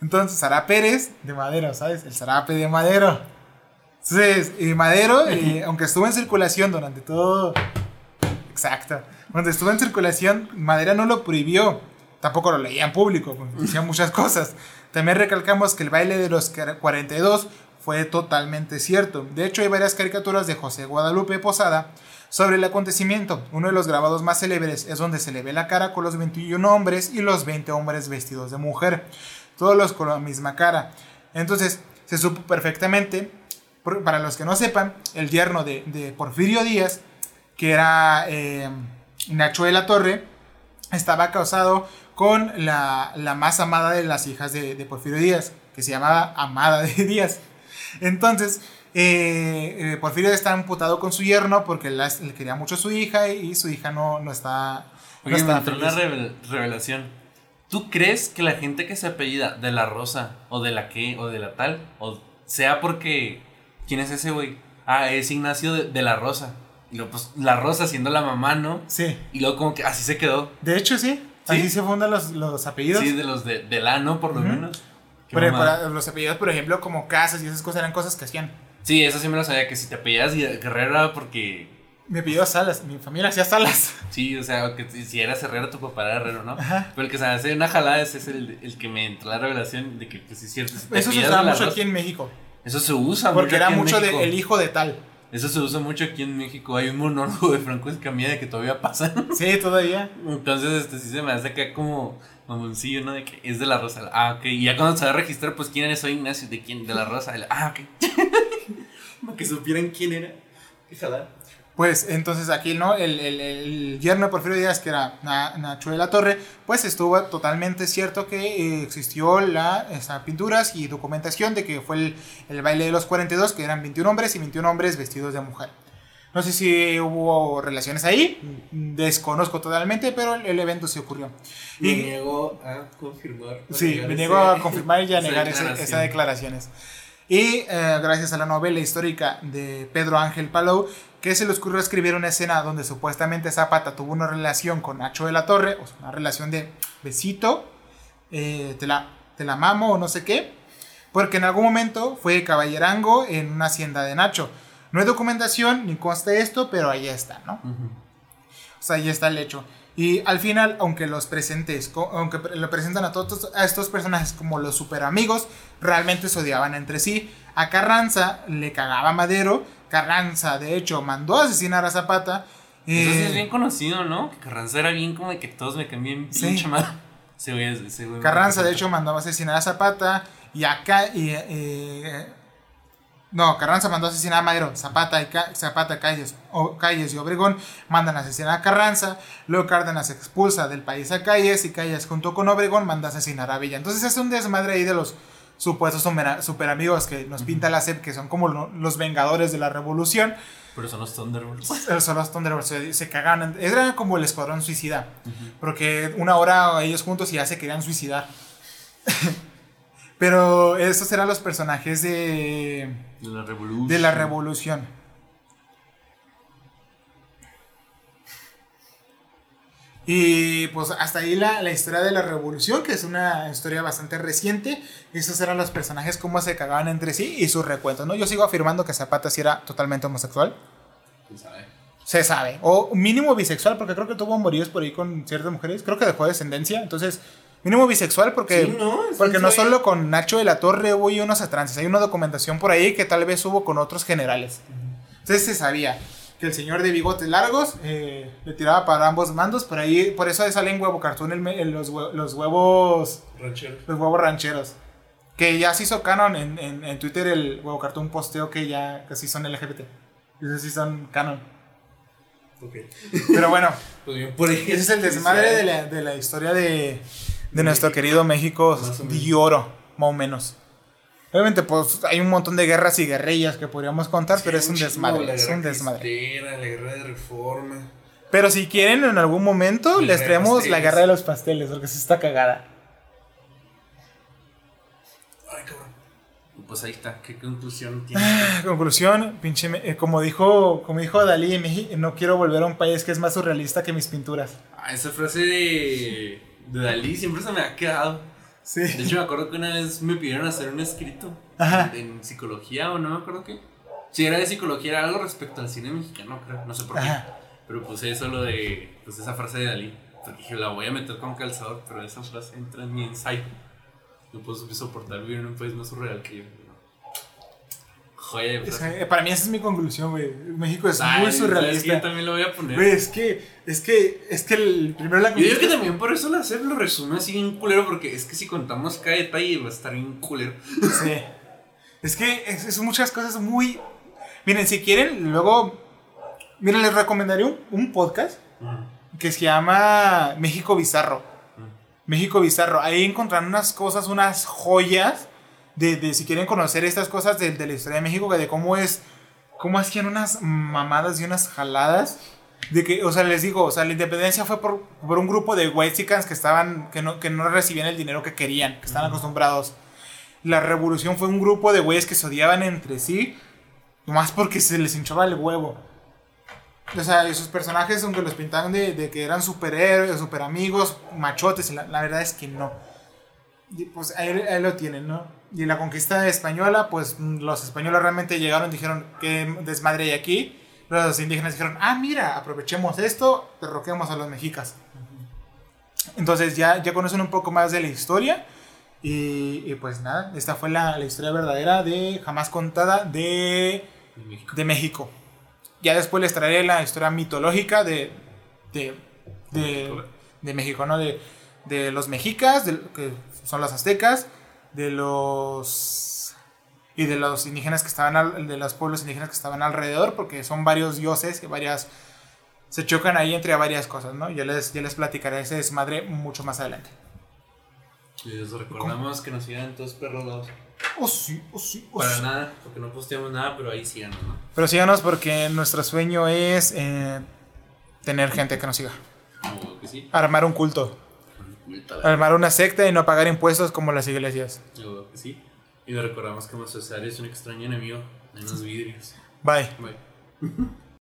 Entonces, Sara Pérez de Madero, ¿sabes? El Zarape de Madero. Entonces, y Madero, eh, [laughs] aunque estuvo en circulación durante todo. Exacto. Cuando estuvo en circulación, Madera no lo prohibió. Tampoco lo leía en público, porque [laughs] decía muchas cosas. También recalcamos que el baile de los 42 fue totalmente cierto. De hecho, hay varias caricaturas de José Guadalupe Posada sobre el acontecimiento. Uno de los grabados más célebres es donde se le ve la cara con los 21 hombres y los 20 hombres vestidos de mujer. Todos con la misma cara. Entonces, se supo perfectamente, para los que no sepan, el yerno de, de Porfirio Díaz, que era eh, Nacho de la Torre, estaba casado con la, la más amada de las hijas de, de Porfirio Díaz, que se llamaba Amada de Díaz. Entonces, eh, eh, Porfirio está amputado con su yerno porque él, él quería mucho a su hija y su hija no, no está, no Oye, me está entró una revel- revelación. ¿Tú crees que la gente que se apellida de la Rosa o de la qué o de la tal o sea porque quién es ese güey? Ah, es Ignacio de, de la Rosa. Y luego pues la Rosa siendo la mamá, ¿no? Sí, Y luego como que así se quedó. de hecho sí, ¿Sí? así se fundan los, los apellidos. Sí, de los de, de la, ¿no? Por lo menos. Pero para los apellidos, por ejemplo, como casas y esas cosas eran cosas que hacían. Sí, eso sí me lo sabía, que si te apellías Guerrero era porque... Mi apellido Salas, mi familia hacía Salas. Sí, o sea, que si- eras herrero, tu papá era herrero, ¿no? Ajá. Pero el que se hace una jalada ese es el, el que me entró la revelación de que, pues sí es cierto. si Eso se usaba de mucho Rosa- aquí en México. Eso se usa Porque era aquí en mucho de el hijo de tal. Eso se usa mucho aquí en México. Hay un monólogo de Franco Escamilla que todavía pasa. Sí, todavía. Entonces, este sí se me hace acá como mamoncillo, ¿no? De que es de la Rosa. Ah, ok. Y ya cuando se va a registrar, pues quién eres, soy Ignacio, de quién, de la Rosa. Ah, ok. [laughs] [laughs] Que supieran quién era. Jalada. Pues entonces aquí, ¿no? El, el, el yerno de Porfirio Díaz, que era Na- Nacho de la Torre, pues estuvo totalmente cierto que eh, existió la, esa, pinturas y documentación de que fue el, el baile de los 42, que eran 21 hombres y 21 hombres vestidos de mujer. No sé si hubo relaciones ahí, desconozco totalmente, pero el, el evento sí ocurrió. Me Y, niego a confirmar. Sí, me ese- niego a confirmar y a [laughs] esa negar declaración. esas declaraciones. Y eh, gracias a la novela histórica de Pedro Ángel Palou, que se le ocurrió escribir una escena donde supuestamente Zapata tuvo una relación con Nacho de la Torre, o sea, una relación de besito, eh, te, la, te la mamo o no sé qué, porque en algún momento fue caballerango en una hacienda de Nacho. No hay documentación ni consta esto, pero ahí está, ¿no? O sea, ahí está el hecho. Y al final, aunque los presentes, aunque lo presentan a todos a estos personajes como los super amigos, realmente se odiaban entre sí. A Carranza le cagaba Madero. Carranza, de hecho, mandó a asesinar a Zapata. Eso sí eh, es bien conocido, ¿no? Que Carranza era bien como de que todos me cambian Sí. pinche me Carranza, de hecho, mandó a asesinar a Zapata. Y acá. Y, eh, no, Carranza mandó a asesinar a Madero. Zapata, y Ca- Zapata Calles, o, Calles y Obregón mandan a asesinar a Carranza. Luego Cárdenas expulsa del país a Calles. Y Calles, junto con Obregón, manda a asesinar a Villa. Entonces es un desmadre ahí de los supuestos super, amigos que nos pinta la SEP, que son como lo- los vengadores de la revolución. Pero son los Thunderbolts. [laughs] Eh, Son los Thunderbolts, se, se cagaban. Era como el escuadrón suicida. Porque una hora ellos juntos y ya se querían suicidar. [laughs] Pero estos eran los personajes de, De la revolución. de la revolución. Y pues hasta ahí la, la historia de la revolución, que es una historia bastante reciente. Estos eran los personajes, cómo se cagaban entre sí y sus recuentos. ¿no? Yo sigo afirmando que Zapata sí era totalmente homosexual. ¿Quién sabe? Se sabe. O mínimo bisexual, porque creo que tuvo moríos por ahí con ciertas mujeres. Creo que dejó descendencia. Entonces, mínimo bisexual, porque, Sí, ¿no? Porque no solo con Nacho de la Torre hubo y unos atrances. Hay una documentación por ahí que tal vez hubo con otros generales. Entonces se sabía que el señor de bigotes largos eh, le tiraba para ambos mandos. Por ahí, por eso salen huevo cartoon el los, los huevos. Ranchero. Los huevos rancheros. Que ya se hizo canon en, en, en Twitter el huevo cartoon posteo que ya sí son LGBT. Esos sí son canon. Ok. Pero bueno. [laughs] Pues bien, por ahí. Ese es el desmadre de la, de la historia de, de nuestro querido México de oro, más o menos. Obviamente, pues hay un montón de guerras y guerrillas que podríamos contar, pero es un desmadre. la Es guerra un desmadre. cristera, La guerra de reforma. Pero si quieren, en algún momento La les traemos la guerra de los pasteles, porque sí está cagada. Ay, cabrón. Pues ahí está. ¿Qué conclusión [sighs] tiene? Conclusión, pinche, eh, como dijo, como dijo Dalí, no quiero volver a un país que es más surrealista que mis pinturas. Ah, esa frase de, de Dalí siempre se me ha quedado. Sí. De hecho, me acuerdo que una vez me pidieron hacer un escrito Ajá. en, psicología o no me acuerdo qué. Si era de psicología, era algo respecto al cine mexicano, creo. No sé por qué. Ajá. Pero puse eso lo de pues, esa frase de Dalí. Porque dije, la voy a meter con calzador, pero esa frase entra en mi ensayo. No puedo soportar vivir en un país más surreal que yo. Es- frase. eh, para mí esa es mi conclusión, güey. México es Ay, muy ¿sabes qué? Yo surrealista. también lo voy a poner. Güey, es que, es que, es que el, primero la Yo digo que también por eso la hacer lo resume así bien culero, porque es que si contamos cada detalle va a estar bien culero. Sí. Es que es, es muchas cosas muy. Miren, si quieren, luego. Miren, les recomendaría un, un podcast que se llama México Bizarro. México Bizarro. Ahí encontrarán unas cosas, unas joyas. De, de si quieren conocer estas cosas de, de la historia de México, de cómo es. Cómo hacían unas mamadas y unas jaladas. De que, o sea, les digo, o sea, la independencia fue por, por un grupo de Wexicans que estaban. Que no, que no recibían el dinero que querían, que estaban acostumbrados. La revolución fue un grupo de güeyes que se odiaban entre sí. Más porque se les hinchaba el huevo. O sea, esos personajes, aunque los pintaban de, de que eran superhéroes, super amigos, machotes, la, la verdad es que no. Y pues ahí, ahí lo tienen, ¿no? Y la conquista española, pues mm, los españoles realmente llegaron y dijeron, ¿qué desmadre hay aquí? Los indígenas dijeron, ah, mira, aprovechemos esto, derroquemos a los mexicas. Entonces ya, ya conocen un poco más de la historia. Y, y pues nada, esta fue la, la historia verdadera de jamás contada de, México. de México. Ya después les traeré la historia mitológica de, de, de, de México, ¿no? De, de los mexicas, que son los aztecas, de los... y de los indígenas que estaban, al- de los pueblos indígenas que estaban alrededor, porque son varios dioses y varias... se chocan ahí entre varias cosas, ¿no? Yo les, yo les platicaré ese desmadre mucho más adelante. Les recordamos que nos sigan todos perros. Oh, sí, oh, sí, oh, Para sí. nada, porque no posteamos nada, pero ahí síganos, ¿no? Pero síganos porque nuestro sueño es eh, tener gente que nos siga. Que sí. Armar un culto. Armar una secta y no pagar impuestos como las iglesias. Yo que sí. Y les recordamos que Masosario es un extraño enemigo en los vidrios. Bye. Bye. [laughs]